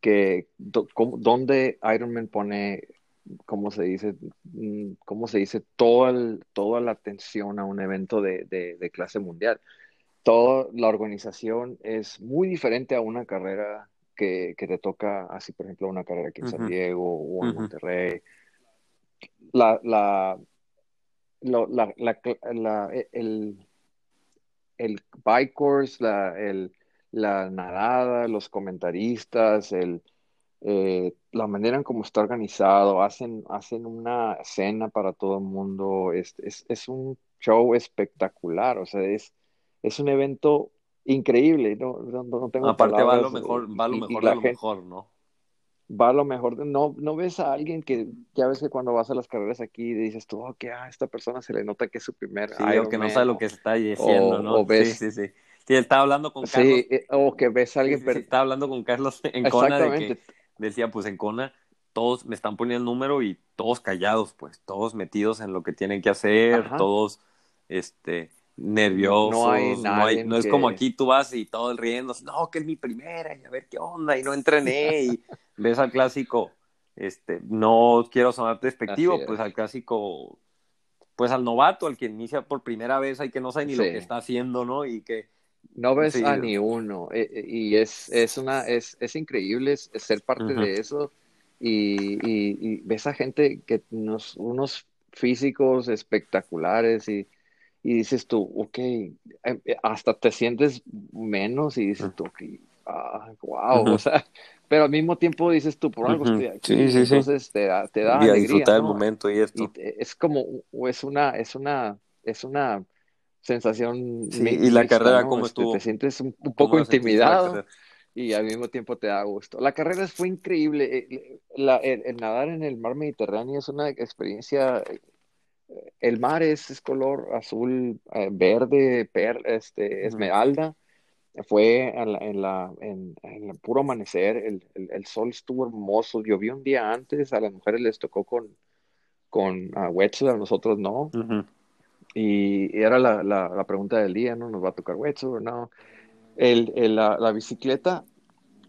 que do- cómo- dónde Ironman pone, ¿cómo se dice? Mm, ¿Cómo se dice? Todo el- toda la atención a un evento de, de- de clase mundial. Toda la organización es muy diferente a una carrera que, que te toca, así por ejemplo, una carrera aquí en San Ujú. Diego o en Ujú. Monterrey. La, la, la, la, la- el, el bike course, la, el, la nadada, los comentaristas, el, eh, la manera en cómo está organizado, hacen, hacen una cena para todo el mundo, es, es, es un show espectacular, o sea, es, es un evento increíble, no, no, no tengo Aparte va lo palabras, mejor, eh, va lo y- y mejor la de lo gente- mejor, ¿no? va a lo mejor, de- no, no ves a alguien que ya ves que cuando vas a las carreras aquí dices tú, oh, que a esta persona se le nota que es su primer Sí, o que no Ironman", sabe lo que está diciendo, o- ¿no? o ves- Sí, sí, sí. Sí, estaba hablando con Carlos. Sí, eh, o que ves a alguien, sí, estaba hablando con Carlos en Kona de que exactamente, decía, pues en Kona todos me están poniendo el número y todos callados, pues, todos metidos en lo que tienen que hacer, Ajá. todos, este, nerviosos, No hay no, hay- no es como aquí tú vas y todo el riendo, no, que es mi primera, y a ver qué onda, y no entrené, y ves al clásico, este, no quiero sonar despectivo, pues al clásico, pues al novato, al que inicia por primera vez, hay que no sabe ni lo que está haciendo, ¿no? Y que no ves Sí. a ni uno, eh, eh, y es, es una, es, es increíble ser parte Ujú. de eso, y, y, y ves a gente que unos, unos físicos espectaculares, y, y dices tú, ok, eh, eh, hasta te sientes menos, y dices tú, ok, ah, wow, Ujú. o sea, pero al mismo tiempo dices tú, por algo Ujú. estoy aquí, Sí, sí, sí. entonces te da, te da y alegría, disfrutar el ¿no? momento y esto. y es como es una es una es una sensación Sí, mi- y la mixta, carrera, ¿no? ¿cómo Este, estuvo? te sientes un, un ¿Cómo poco intimidado y al mismo tiempo te da gusto. La carrera fue increíble. Eh, la- el, el nadar en el mar Mediterráneo es una experiencia. eh, El mar es, es color azul, eh, verde, per, este, esmeralda. Fue en la, en la- en- en el puro amanecer, el, el- el sol estuvo hermoso. Llovió un día antes, a las mujeres les tocó con, con ah, wetsuit, a nosotros no. Ujú. Y era la, la, la pregunta del día, ¿no? ¿Nos va a tocar wetsuit o no? El, el- la, la bicicleta,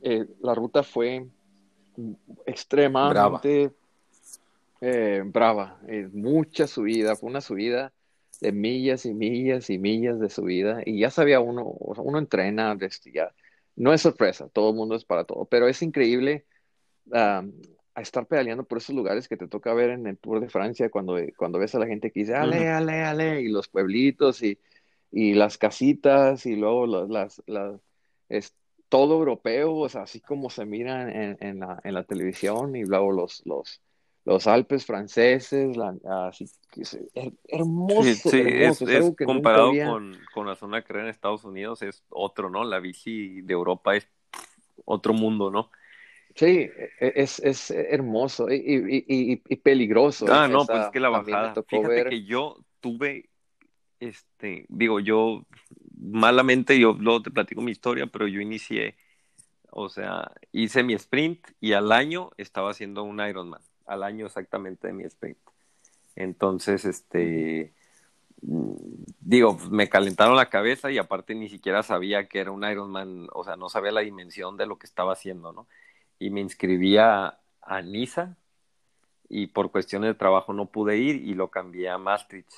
eh, la ruta fue extremadamente eh, brava, eh, mucha subida, fue una subida de millas y millas y millas de subida y ya sabía uno, o sea, uno entrena, este, ya, no es sorpresa, todo el mundo es para todo, pero es increíble a estar pedaleando por esos lugares que te toca ver en el Tour de Francia cuando, cuando ves a la gente que dice, ale, ale, ale, y los pueblitos y, y las casitas y luego los- las, las, es todo europeo, o sea, así como se mira en, en la, en la televisión y luego los, los, los Alpes franceses, la- así que es her- hermoso, Sí, sí, es, hermoso, es que comparado había. con, con la zona de carrera en Estados Unidos, es otro, ¿no? La bici de Europa es otro mundo, ¿no? Sí, e- es, es hermoso y, y, y, peligroso. Ah, ¿eh? no, pues es que la bajada. Fíjate ver. que yo tuve, este, digo, yo malamente, yo luego te platico mi historia, pero yo inicié, o sea, hice mi sprint y al año estaba haciendo un Ironman, al año exactamente de mi sprint. Entonces, este, mm, digo, me calentaron la cabeza y aparte ni siquiera sabía que era un Ironman, o sea, no sabía la dimensión de lo que estaba haciendo, ¿no? Y me inscribí a, a Niza y por cuestiones de trabajo no pude ir y lo cambié a Maastricht.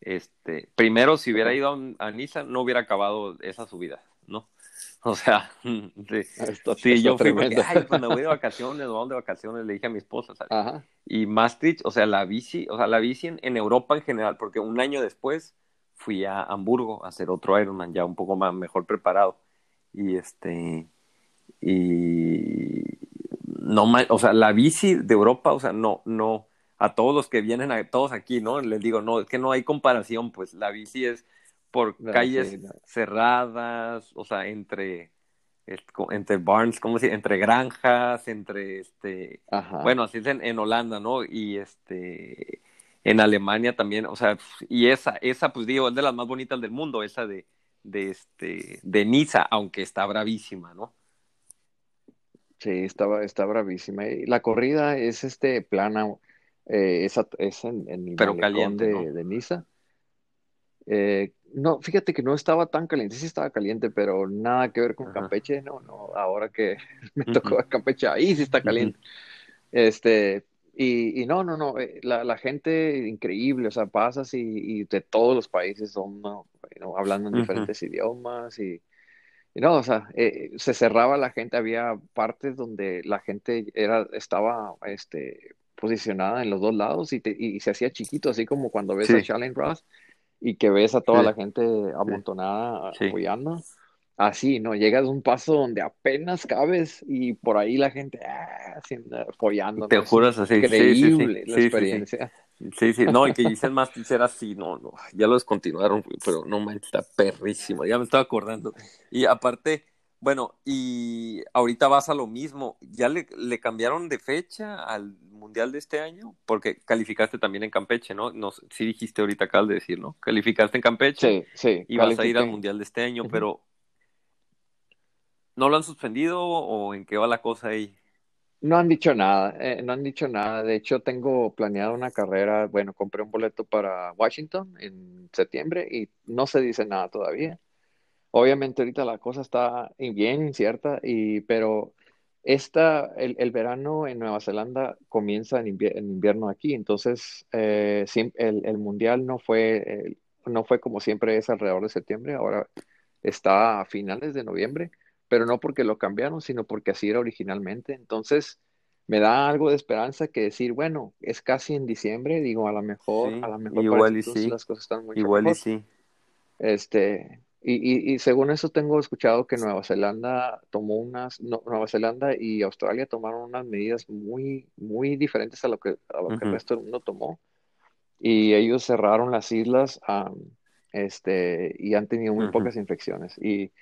Este, primero, si hubiera ido a, a Niza, no hubiera acabado esa subida, ¿no? O sea, de- Esto, sí, esto yo fui porque, ay, pues me voy de vacaciones, vamos de vacaciones, le dije a mi esposa, ¿sabes? Ajá. Y Maastricht, o sea, la bici, o sea, la bici en, en Europa en general, porque un año después fui a Hamburgo a hacer otro Ironman, ya un poco más mejor preparado. Y este, y no ma- o sea, la bici de Europa, o sea, no, no, a todos los que vienen, a todos aquí, ¿no? Les digo, no, es que no hay comparación, pues la bici es por No, calles sí, no. cerradas, o sea, entre, entre barns, ¿cómo se dice? Entre granjas, entre este, Ajá. bueno, así es en, en Holanda, ¿no? Y este, en Alemania también, o sea, y esa, esa, pues digo, es de las más bonitas del mundo, esa de, de este, de Niza, aunque está bravísima, ¿no? Sí, estaba, está bravísima. Y la corrida es este plana, eh, es, a- es en, en el Pero malecón caliente, de, ¿no? de Niza. Eh, no, fíjate que no estaba tan caliente, sí estaba caliente, pero nada que ver con Ajá. Campeche, no, no, ahora que me tocó ver Campeche, ahí sí está Ujú. caliente. Este, y, y no, no, no, eh, la, la gente increíble, o sea, pasas y, y de todos los países son, ¿no? Bueno, hablando en Ujú. diferentes idiomas y no, o sea, eh, se cerraba la gente, había partes donde la gente era, estaba, este, posicionada en los dos lados y, te- y se hacía chiquito, así como cuando ves a Sí, Charlene Ross y que ves a toda sí, la gente amontonada sí. apoyando. Así, ¿no? Llegas a un paso donde apenas cabes y por ahí la gente ah, apoyando, Te juras así, sí, sí, sí, increíble la experiencia. Sí, sí, no, y que dicen más era así, no, no, ya lo descontinuaron, pero no manches, está perrísimo, ya me estaba acordando. Y aparte, bueno, y ahorita vas a lo mismo, ¿ya le, le cambiaron de fecha al Mundial de este año? Porque calificaste también en Campeche, ¿no? no sé, sí dijiste ahorita acá al de decir, ¿no? Calificaste en Campeche Sí, sí, y vas a ir al. Mundial de este año, pero ¿no lo han suspendido o en qué va la cosa ahí? No han dicho nada, eh, no han dicho nada. De hecho, tengo planeado una carrera. Bueno, compré un boleto para Washington en septiembre y no se dice nada todavía. Obviamente ahorita la cosa está bien incierta, y, pero esta, el, el verano en Nueva Zelanda comienza en, en invierno aquí, entonces eh, el, el mundial no fue, eh, no fue como siempre es alrededor de septiembre, ahora está a finales de noviembre, pero no porque lo cambiaron, sino porque así era originalmente. Entonces me da algo de esperanza que decir, bueno, es casi en diciembre, digo, a lo mejor, Sí, a lo mejor igual y sí, las cosas están mucho igual y mejor. sí. Este, y, y, y según eso tengo escuchado que Nueva Zelanda tomó unas, no, Nueva Zelanda y Australia tomaron unas medidas muy, muy diferentes a lo que, a lo que el Ujú. resto del mundo tomó. Y ellos cerraron las islas, am, este, y han tenido muy Ujú. pocas infecciones. Y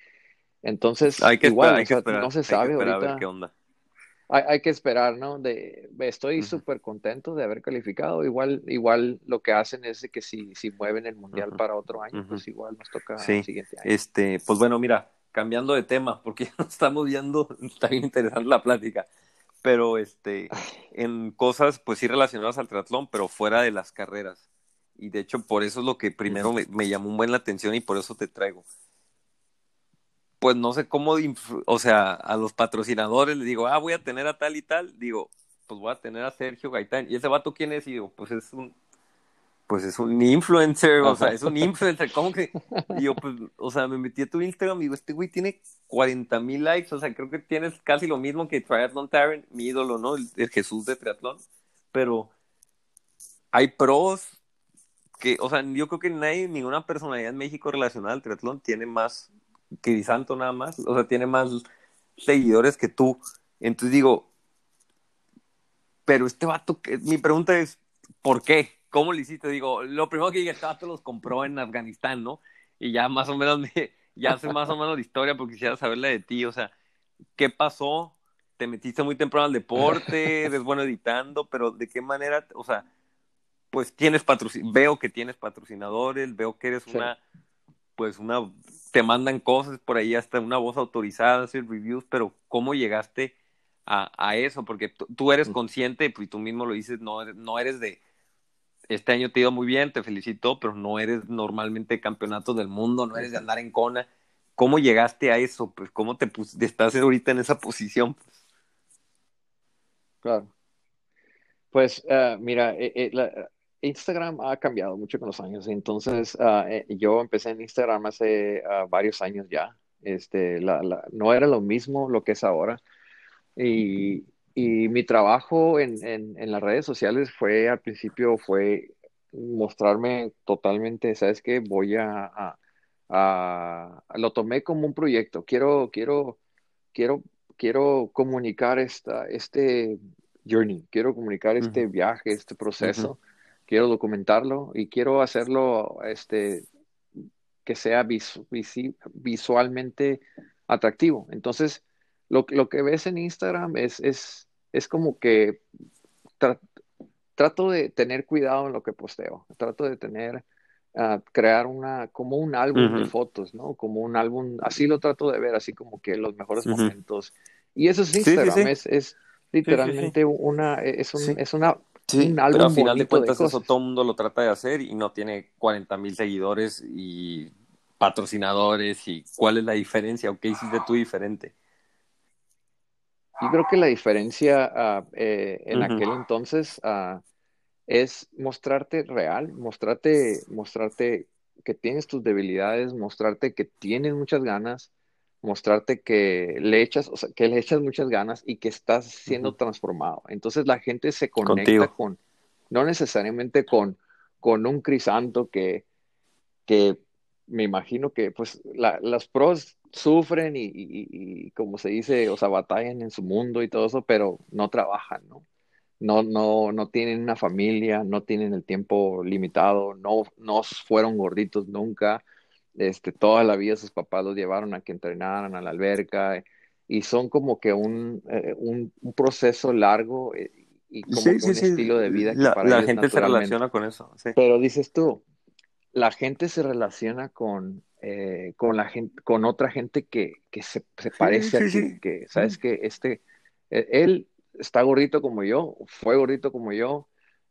Entonces, Hay que igual, esperar, hay que esperar, no se hay que sabe esperar a ahorita. ver qué onda. Hay, hay que esperar, ¿no? De, estoy Ujú. súper contento de haber calificado. Igual, igual lo que hacen es de que si, si mueven el mundial Ujú. para otro año, Ujú. pues igual nos toca el Sí, siguiente año. este, pues bueno, mira, cambiando de tema, porque ya nos estamos viendo, está bien interesante la plática, pero este, en cosas, pues sí relacionadas al triatlón, pero fuera de las carreras. Y de hecho, por eso es lo que primero me, me llamó un buen la atención y por eso te traigo. Pues no sé cómo, o sea, a los patrocinadores les digo, ah, voy a tener a tal y tal, digo, pues voy a tener a Sergio Gaitán. ¿Y ese vato quién es? Y digo, pues es un, pues es un influencer, o sea, es un influencer, ¿cómo que? Y yo, pues, o sea, me metí a tu Instagram y digo, este güey tiene 40 mil likes, o sea, creo que tienes casi lo mismo que Triathlon Taren, mi ídolo, ¿no? El, el Jesús de triatlón, pero hay pros que, o sea, yo creo que nadie, ninguna personalidad en México relacionada al triatlón tiene más que Di Santo nada más, o sea, tiene más seguidores que tú. Entonces digo, pero este vato, que- mi pregunta es, ¿por qué? ¿Cómo le hiciste? Digo, lo primero que dije, este vato los compró en Afganistán, ¿no? Y ya más o menos me, ya sé más o menos la historia porque quisiera saberla de ti, o sea, ¿qué pasó? Te metiste muy temprano al deporte, eres bueno editando, pero ¿de qué manera? O sea, pues tienes patrocinadores, veo que tienes patrocinadores, veo que eres Sí. una, pues una, te mandan cosas por ahí, hasta una voz autorizada, hacer reviews, pero ¿cómo llegaste a, a eso? Porque tú, eres Mm. consciente, pues tú mismo lo dices, no, eres- no eres de, este año te ha ido muy bien, te felicito, pero no eres normalmente de campeonatos del mundo, no eres de andar en Kona. ¿Cómo llegaste a eso? Pues, ¿cómo te estás ahorita en esa posición? Claro. Pues eh, mira, eh, eh, la- Instagram ha cambiado mucho con los años. Entonces, eh, yo empecé en Instagram hace ah, varios años ya. Este, la, la- no era lo mismo lo que es ahora. Y, y mi trabajo en, en, en las redes sociales fue, al principio, fue mostrarme totalmente, ¿sabes qué? Voy a, a- a- lo tomé como un proyecto. Quiero, quiero, quiero, quiero comunicar esta, este journey, quiero comunicar este viaje, este proceso, quiero documentarlo y quiero hacerlo, este, que sea visu- visi- visualmente atractivo. Entonces, lo, lo que ves en Instagram es, es, es como que tra- trato de tener cuidado en lo que posteo, trato de tener, ah, crear una, como un álbum de fotos, ¿no? Como un álbum, así lo trato de ver, así como que los mejores momentos. Y eso es Sí, sí, Instagram, sí. es, es literalmente una, es un, es una, Sí, un pero al final de cuentas eso todo el mundo lo trata de hacer y no tiene 40 mil seguidores y patrocinadores y cuál es la diferencia o qué hiciste tú diferente. Yo creo que la diferencia ah, eh, en aquel entonces ah, es mostrarte real, mostrarte, mostrarte que tienes tus debilidades, mostrarte que tienes muchas ganas, mostrarte que le echas, o sea, que le echas muchas ganas y que estás siendo transformado. Entonces la gente se conecta Contigo. con, no necesariamente con, con un crisanto que, que me imagino que pues la- las pros sufren y- y, como se dice, o sea, batallan en su mundo y todo eso, pero no trabajan, ¿no? No, no, no tienen una familia, no tienen el tiempo limitado, no, no fueron gorditos nunca. Este, toda la vida sus papás los llevaron a que entrenaran a la alberca y son como que un, eh, un, un proceso largo eh, y como Sí, que sí, un sí. estilo de vida que La, para la ellos gente se relaciona con eso. Pero dices tú, la gente se relaciona con, eh, con la gente, con otra gente que, que se, se parece a ti, que sabes que este, eh, él está gordito como yo, fue gordito como yo,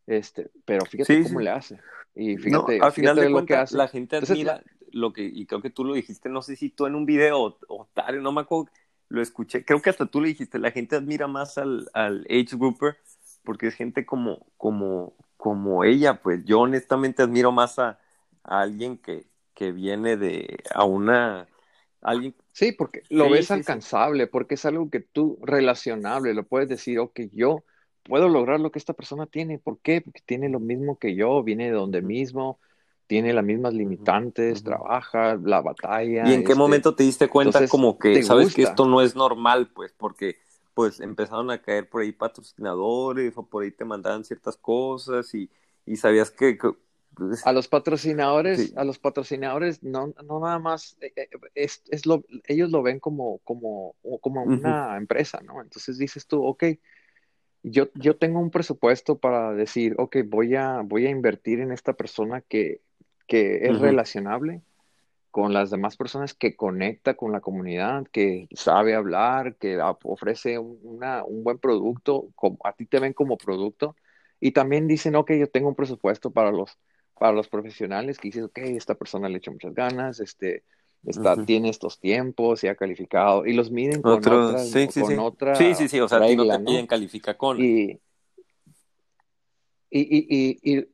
este, pero fíjate cómo le hace. Y No, fíjate, al final fíjate de lo que hace. la gente Entonces, admira lo que, y creo que tú lo dijiste, no sé si tú en un video o, o tal, no me acuerdo, lo escuché, creo que hasta tú lo dijiste, la gente admira más al, al age grouper porque es gente como, como, como ella, pues yo honestamente admiro más a, a alguien que, que viene de, a una, alguien, Sí, porque lo Sí, ves sí, sí. alcanzable, porque es algo que tú relacionable, lo puedes decir, ok, yo puedo lograr lo que esta persona tiene. ¿Por qué? Porque tiene lo mismo que yo, viene de donde mismo, tiene las mismas limitantes, ujú. trabaja, la batalla, ¿Y en qué este, momento te diste cuenta entonces, como que, sabes que esto no es normal, pues, porque pues empezaron a caer por ahí patrocinadores o por ahí te mandaban ciertas cosas y, y sabías que, que pues, A los patrocinadores, Sí. a los patrocinadores no, no nada más, eh, eh, es, es lo, ellos lo ven como, como, como una empresa, ¿no? Entonces dices tú, ok, yo, yo tengo un presupuesto para decir, ok, voy a, voy a invertir en esta persona que, que es relacionable con las demás personas, que conecta con la comunidad, que sabe hablar, que ofrece un, una- un buen producto, como, a ti te ven como producto, y también dicen, ok, yo tengo un presupuesto para los, para los profesionales, que dices, ok, esta persona le echa muchas ganas, este, está, tiene estos tiempos y ha calificado, y los miden con otras, sí, sí, con sí. otra Sí, sí, sí, o sea, a ti no regla, te piden califica con. y, y, y, y, y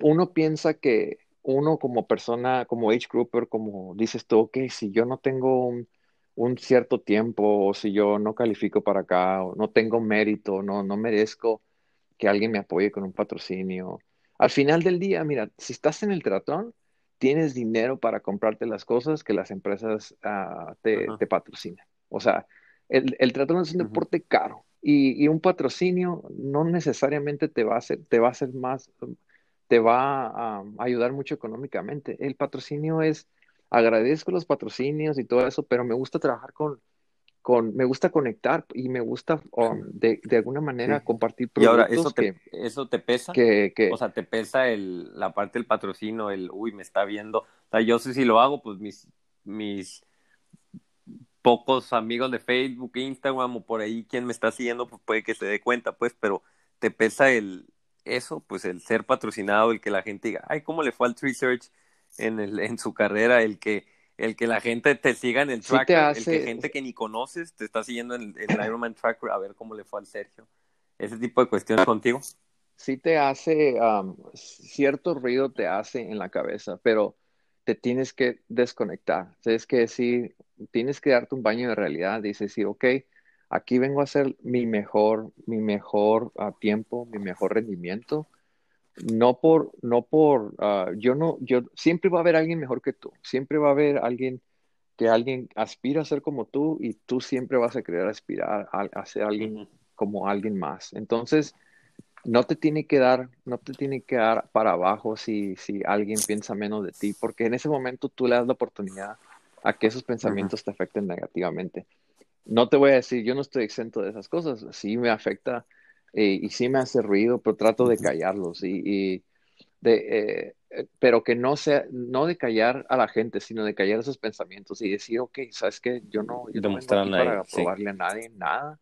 uno piensa que uno como persona, como age grouper, como dices tú, ok, si yo no tengo un, un cierto tiempo, o si yo no califico para acá, o no tengo mérito, no, no merezco que alguien me apoye con un patrocinio. Al final del día, mira, si estás en el tratón, tienes dinero para comprarte las cosas que las empresas ah, te, te patrocinan. O sea, el, el tratón es un deporte caro y, y un patrocinio no necesariamente te va a hacer, te va a hacer más, te va a, ayudar mucho económicamente. El patrocinio es, agradezco los patrocinios y todo eso, pero me gusta trabajar con, con me gusta conectar y me gusta um, de, de alguna manera Sí. compartir Y ahora, ¿eso productos te, que, eso te pesa? que, que, O sea, te pesa el, la parte del patrocinio, el, uy, me está viendo. O sea, yo sé si lo hago, pues mis, mis pocos amigos de Facebook, Instagram o por ahí, quien me está siguiendo, pues puede que se dé cuenta, pues, pero te pesa el, eso, pues el ser patrocinado, el que la gente diga, ay, ¿cómo le fue al Tree Search en, el, en su carrera? El que, el que la gente te siga en el Sí te tracker, el hace- que gente que ni conoces te está siguiendo en el, el Ironman Tracker a ver cómo le fue al Sergio. Ese tipo de cuestiones contigo. sí te hace, um, cierto ruido te hace en la cabeza, pero te tienes que desconectar. Tienes que decir, tienes que darte un baño de realidad. Dices, decir, ok, aquí vengo a hacer mi mejor, mi mejor ah, tiempo, mi mejor rendimiento. No por, no por, ah, yo no, yo, siempre va a haber alguien mejor que tú. Siempre va a haber alguien que alguien aspira a ser como tú y tú siempre vas a querer aspirar a, a ser alguien como alguien más. Entonces, no te tiene que dar, no te tiene que dar para abajo si, si alguien piensa menos de ti, porque en ese momento tú le das la oportunidad a que esos pensamientos te afecten negativamente. No te voy a decir, yo no estoy exento de esas cosas, sí me afecta eh, y sí me hace ruido, pero trato de callarlos y, y de, eh, pero que no sea, no de callar a la gente, sino de callar esos pensamientos y decir, ok, sabes que yo no, yo no vengo Demostrar a aquí nadie, para sí. probarle a nadie nada,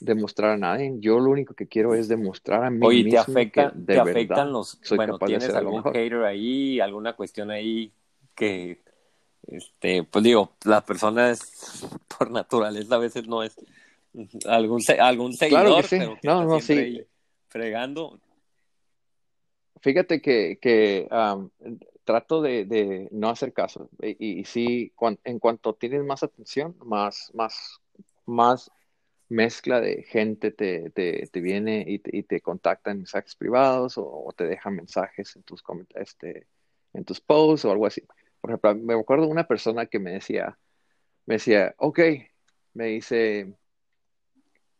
demostrar a nadie, yo lo único que quiero es demostrar a mí Oye, ¿te mismo afecta, que de te verdad afectan los, soy bueno, capaz de tienes algo algún mejor. hater ahí, alguna cuestión ahí que, este, pues digo, la persona es por naturaleza a veces no es algún algún Claro seguidor, que sí. pero que No, no, sí. fregando. Fíjate que, que um, trato de, de no hacer caso. Y, y sí, cuan- en cuanto tienes más atención, más, más, más mezcla de gente te, te, te viene y te, y te contacta en mensajes privados o, o te deja mensajes en tus, este, en tus posts o algo así. Por ejemplo, me acuerdo de una persona que me decía, me decía, ok, me dice,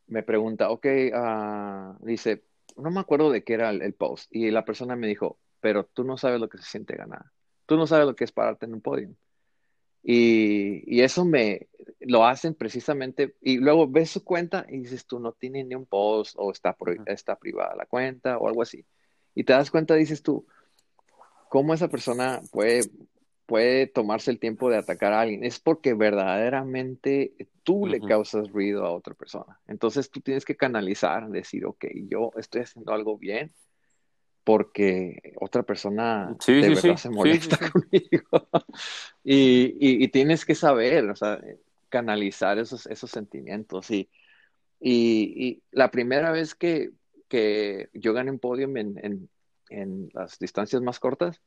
me pregunta, ok, ah, dice, no me acuerdo de qué era el, el post. Y la persona me dijo, pero tú no sabes lo que se siente ganar. Tú no sabes lo que es pararte en un podio. Y, y eso me lo hacen precisamente. Y luego ves su cuenta y dices, tú no tiene ni un post o está, pro- está privada la cuenta o algo así. Y te das cuenta, dices tú, cómo esa persona puede, puede tomarse el tiempo de atacar a alguien. Es porque verdaderamente tú le causas ruido a otra persona. Entonces tú tienes que canalizar, decir, ok, yo estoy haciendo algo bien porque otra persona Sí, de sí, verdad sí, se molesta conmigo. Y, y- y tienes que saber, o sea, canalizar esos, esos sentimientos. Y, y, y la primera vez que, que yo gané un podium en, en, en las distancias más cortas,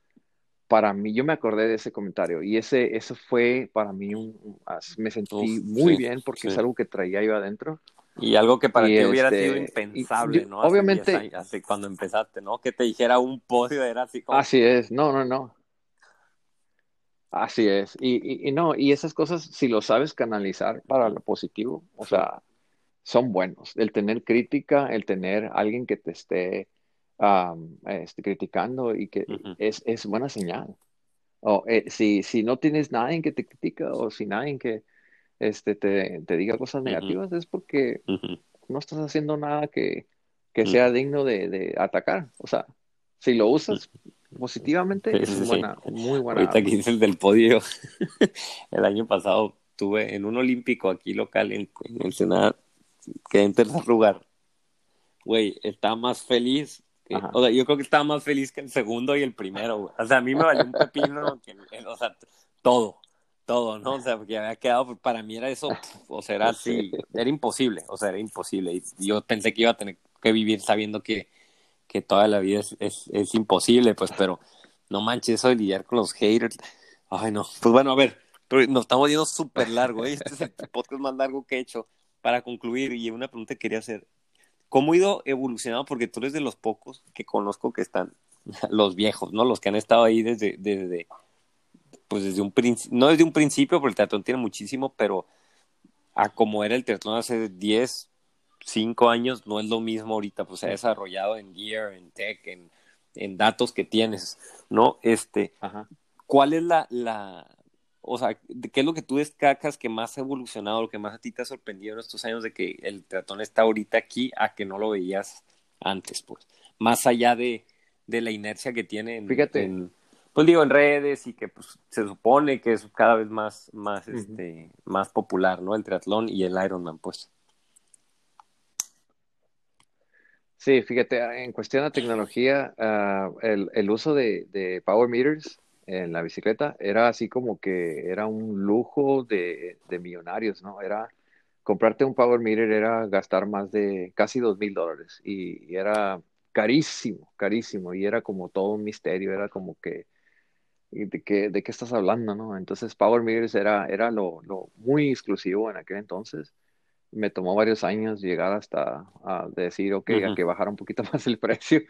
para mí, yo me acordé de ese comentario y ese, eso fue para mí un, me sentí Uf, muy sí, bien porque sí. es algo que traía yo adentro. Y algo que para Y ti hubiera este, sido y impensable, yo- ¿no? Hace obviamente- 10 años, hace cuando empezaste, ¿no? Que te dijera un podio era así como... Así es, no, no, no. Así es. Y, y, y no, y esas cosas, si lo sabes canalizar para lo positivo, o sea, son buenos. El tener crítica, el tener alguien que te esté um, este, criticando y que es, es buena señal. O eh, si, si no tienes nadie que te critica o si nadie que este, te, te diga cosas negativas, es porque no estás haciendo nada que, que Ujú. sea digno de, de atacar. O sea, si lo usas positivamente, Sí, es sí. buena, muy buena Ahorita que dices del podio, el año pasado tuve en un olímpico aquí local en, en Ensenada, quedé en tercer lugar. Güey, estaba más feliz. O sea, yo creo que estaba más feliz que el segundo y el primero, güey. O sea, a mí me valió un pepino, que, el- o sea, todo, todo, ¿no? O sea, porque había quedado, para mí era eso, o sea, era así, era imposible, o sea, era imposible. Y yo pensé que iba a tener que vivir sabiendo que, que toda la vida es, es, es imposible, pues, pero no manches, eso de lidiar con los haters. Ay, no. Pues bueno, a ver, pero nos estamos yendo súper largo, ¿eh? Este es el podcast más largo que he hecho. Para concluir, y una pregunta que quería hacer. ¿Cómo ha ido evolucionando? Porque tú eres de los pocos que conozco que están, los viejos, ¿no? Los que han estado ahí desde, desde pues desde un principio, no desde un principio, porque el teatrón tiene muchísimo, pero a como era el teatrón hace 10, 5 años, no es lo mismo ahorita, pues se ha desarrollado en gear, en tech, en, en datos que tienes, ¿no? Este, Ajá. ¿cuál es la, la, o sea, qué es lo que tú destacas que más ha evolucionado, lo que más a ti te ha sorprendido en estos años de que el teatrón está ahorita aquí a que no lo veías antes, pues? Más allá de, de la inercia que tiene en, Fíjate. en, pues digo, en redes y que pues, se supone que es cada vez más, más, este, más popular, ¿no? El triatlón y el Ironman, pues. Sí, fíjate, en cuestión de tecnología, ah, el, el uso de, de power meters en la bicicleta era así como que era un lujo de, de millonarios, ¿no? Era comprarte un power meter era gastar más de casi dos mil dólares y, era carísimo, carísimo y era como todo un misterio, era como que ¿y ¿de qué, de qué estás hablando, no? Entonces power meters era, era lo, lo muy exclusivo en aquel entonces. Me tomó varios años llegar hasta a decir, ok, a Ujú. que bajara un poquito más el precio.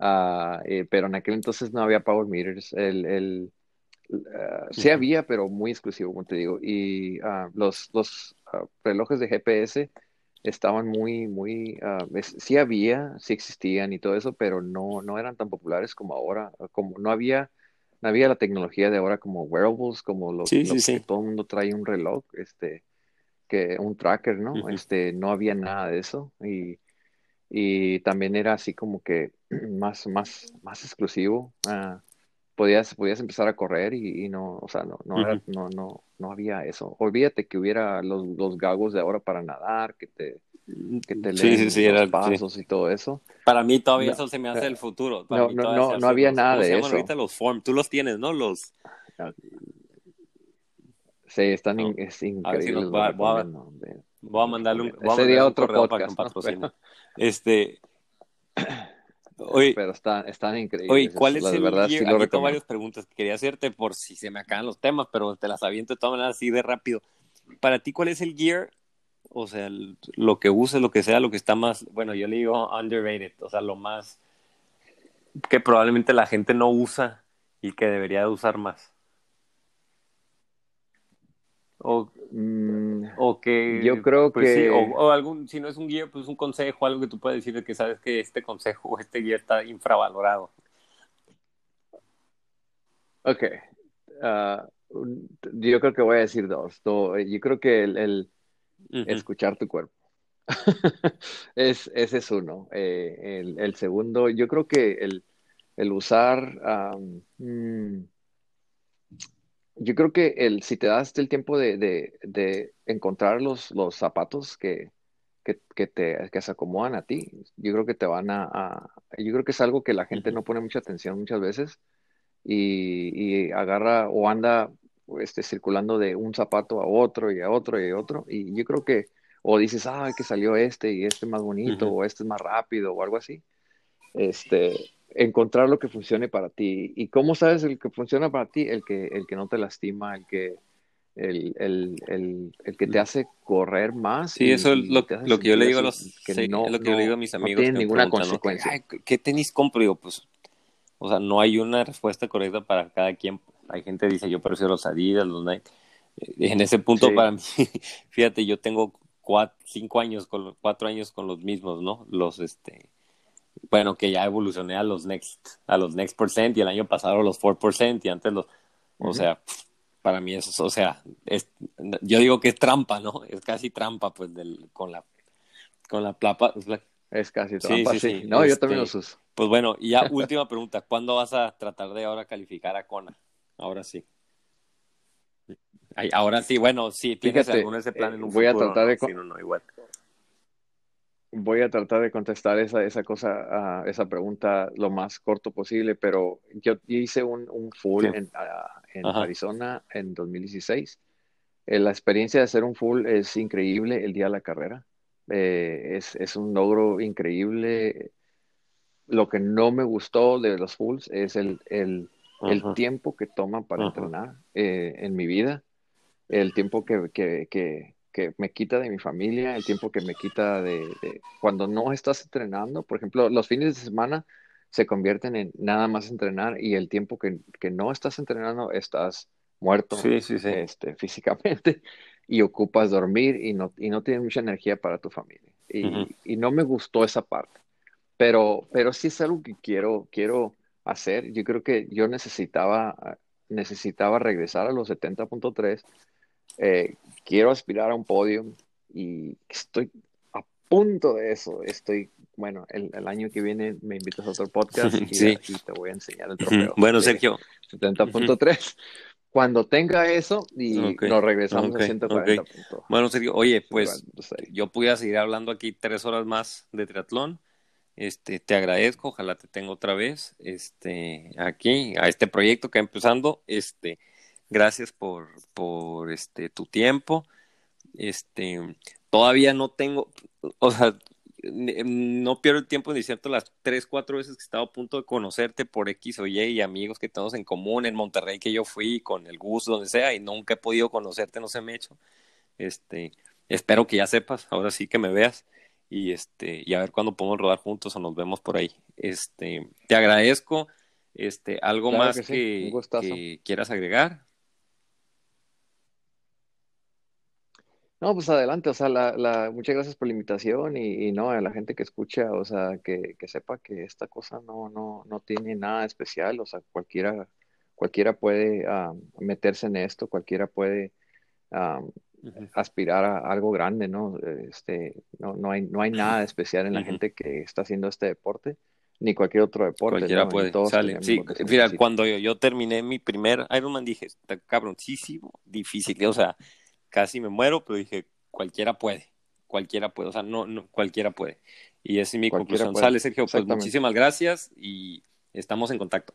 Eh, pero en aquel entonces no había power meters. El, el, ah, sí había, pero muy exclusivo, como te digo. Y ah, los, los relojes de GPS estaban muy, muy, es- sí había, sí existían y todo eso, pero no, no eran tan populares como ahora. Como no había, no había la tecnología de ahora como wearables, como lo, Sí, lo sí, que sí. todo el mundo trae un reloj, este que un tracker, ¿no? Este, no había nada de eso y, y también era así como que más, más, más exclusivo. Ah, podías, podías empezar a correr y, y no, o sea, no, no era, no, no, no había eso. Olvídate que hubiera los, los gagos de ahora para nadar, que te, que te Sí, sí, leen sí, los era, sí. pasos y todo eso. Para mí todavía No, eso se me hace eh, el futuro. Para no, mí no, no, no hace había los, nada ¿cómo se de eso. ahorita? Los form. Tú los tienes, ¿no? Los, Sí, están no. in- es A ver si increíble, nos los voy a, voy a, recomiendo. de- voy a mandarle un, voy a Sería mandarle un otro correo para que podcast, ¿no? Este, oye, pero están, están oye, increíbles. ¿cuál es- la el verdad sí gear? lo tengo varias preguntas que quería hacerte por si se me acaban los temas, pero te las aviento de todas maneras así de rápido. Para ti, ¿cuál es el gear? O sea, el- lo que uses, lo que sea, lo que está más, bueno, yo le digo underrated, o sea, lo más que probablemente la gente no usa y que debería de usar más. O, Mm, o que, yo creo pues sí, que, o, o algún, si no es un gear, pues un consejo, algo que tú puedas decir de que sabes que este consejo o este gear está infravalorado. ok, ah, yo creo que voy a decir dos. Do- yo creo que el, escuchar tu cuerpo. Es, ese es uno. Eh, el, el segundo, yo creo que el, el usar, am, mm, yo creo que el, si te das el tiempo de, de, de encontrar los, los zapatos que, que, que te, que se acomodan a ti, yo creo que te van a, a- yo creo que es algo que la gente no pone mucha atención muchas veces y, y agarra o anda este, circulando de un zapato a otro y a otro y a otro. Y yo creo que, o dices, ah, que salió este y este más bonito, Ujú. o este es más rápido, o algo así. Este, encontrar lo que funcione para ti. ¿Y cómo sabes el que funciona para ti? El que, el que no te lastima, el que, el, el, el, el que te hace correr más Sí, y, eso es lo, lo que yo le digo a los, que sí, no, lo que yo le digo a no, mis no amigos tiene que me ninguna ¿no? Consecuencia. "Ay, ¿qué tenis compro? Digo, pues, o sea, no hay una respuesta correcta para cada quien. Hay gente que dice, yo prefiero los Adidas, los Nike. Eh, En ese punto, Sí, para mí, fíjate, yo tengo cuatro, cinco años, con, cuatro años con los mismos, ¿no? Los, este, bueno, que ya evolucioné a los next, a los next percent y el año pasado los 4% y antes los, o sea, para mí eso, o sea, es, yo digo que es trampa, ¿no? Es casi trampa, pues, del, con la, con la plapa. Es casi trampa, sí. sí, No, yo también este, los uso. Pues bueno, y ya última pregunta, ¿cuándo vas a tratar de ahora calificar a Kona? Ahora sí. Ay, ahora sí, bueno, sí, tienes Fíjate, algún ese plan en un voy a tratar de no, no, igual. Voy a tratar de contestar esa, esa cosa, ah, esa pregunta lo más corto posible, pero yo hice un, un full Sí. en, ah, en. Arizona en 2016. Eh, la experiencia de hacer un full es increíble el día de la carrera. Eh, es, es un logro increíble. Lo que no me gustó de los fulls es el, el, el tiempo que toma para Ajá. entrenar eh, en mi vida, el tiempo que, que, que, que me quita de mi familia, el tiempo que me quita de, de cuando no estás entrenando. Por ejemplo, los fines de semana se convierten en nada más entrenar y el tiempo que, que no estás entrenando estás muerto Sí, sí, sí. este, físicamente y ocupas dormir y no, y no tienes mucha energía para tu familia. Y, Ujú. y no me gustó esa parte. Pero, pero sí es algo que quiero, quiero hacer. Yo creo que yo necesitaba, necesitaba regresar a los 70.3. Eh, quiero aspirar a un podio y estoy a punto de eso. Estoy, bueno, el, el año que viene me invitas a otro podcast y, Sí. y te voy a enseñar el trofeo. Bueno, Sergio, 70.3. Cuando tenga eso y Ok, nos regresamos ok, a 140. ok. bueno, Sergio, oye, pues 140.6. yo pudiera seguir hablando aquí tres horas más de triatlón. Este, te agradezco, ojalá te tenga otra vez, este, aquí, a este proyecto que va empezando, este, gracias por, por, este, tu tiempo, este, todavía no tengo, o sea, n- no pierdo el tiempo en decirte las tres, cuatro veces que he estado a punto de conocerte por X o Y y amigos que tenemos en común en Monterrey que yo fui con el Gus, donde sea, y nunca he podido conocerte, no se me ha hecho. Este, espero que ya sepas, ahora sí que me veas, y este, y a ver cuándo podemos rodar juntos o nos vemos por ahí. Este, te agradezco, este, algo Claro más que sí, que, un gustazo. que quieras agregar. No, pues adelante, o sea, la, la, muchas gracias por la invitación y, y no, a la gente que escucha, o sea, que, que sepa que esta cosa no, no, no tiene nada especial, o sea, cualquiera, cualquiera puede ah, meterse en esto, cualquiera puede Ujú. aspirar a algo grande, ¿no? Este, no, no hay, no hay nada especial en la gente que está haciendo este deporte, ni cualquier otro deporte, Cualquiera ¿no? Puede, todos sale. Sí, mira, cuando yo, yo terminé mi primer Ironman dije, está cabroncísimo, difícil, o sea, casi me muero, pero dije, cualquiera puede, cualquiera puede, o sea, no, no cualquiera puede. Y esa es mi conclusión. puede, Sale, Sergio, pues muchísimas gracias y estamos en contacto.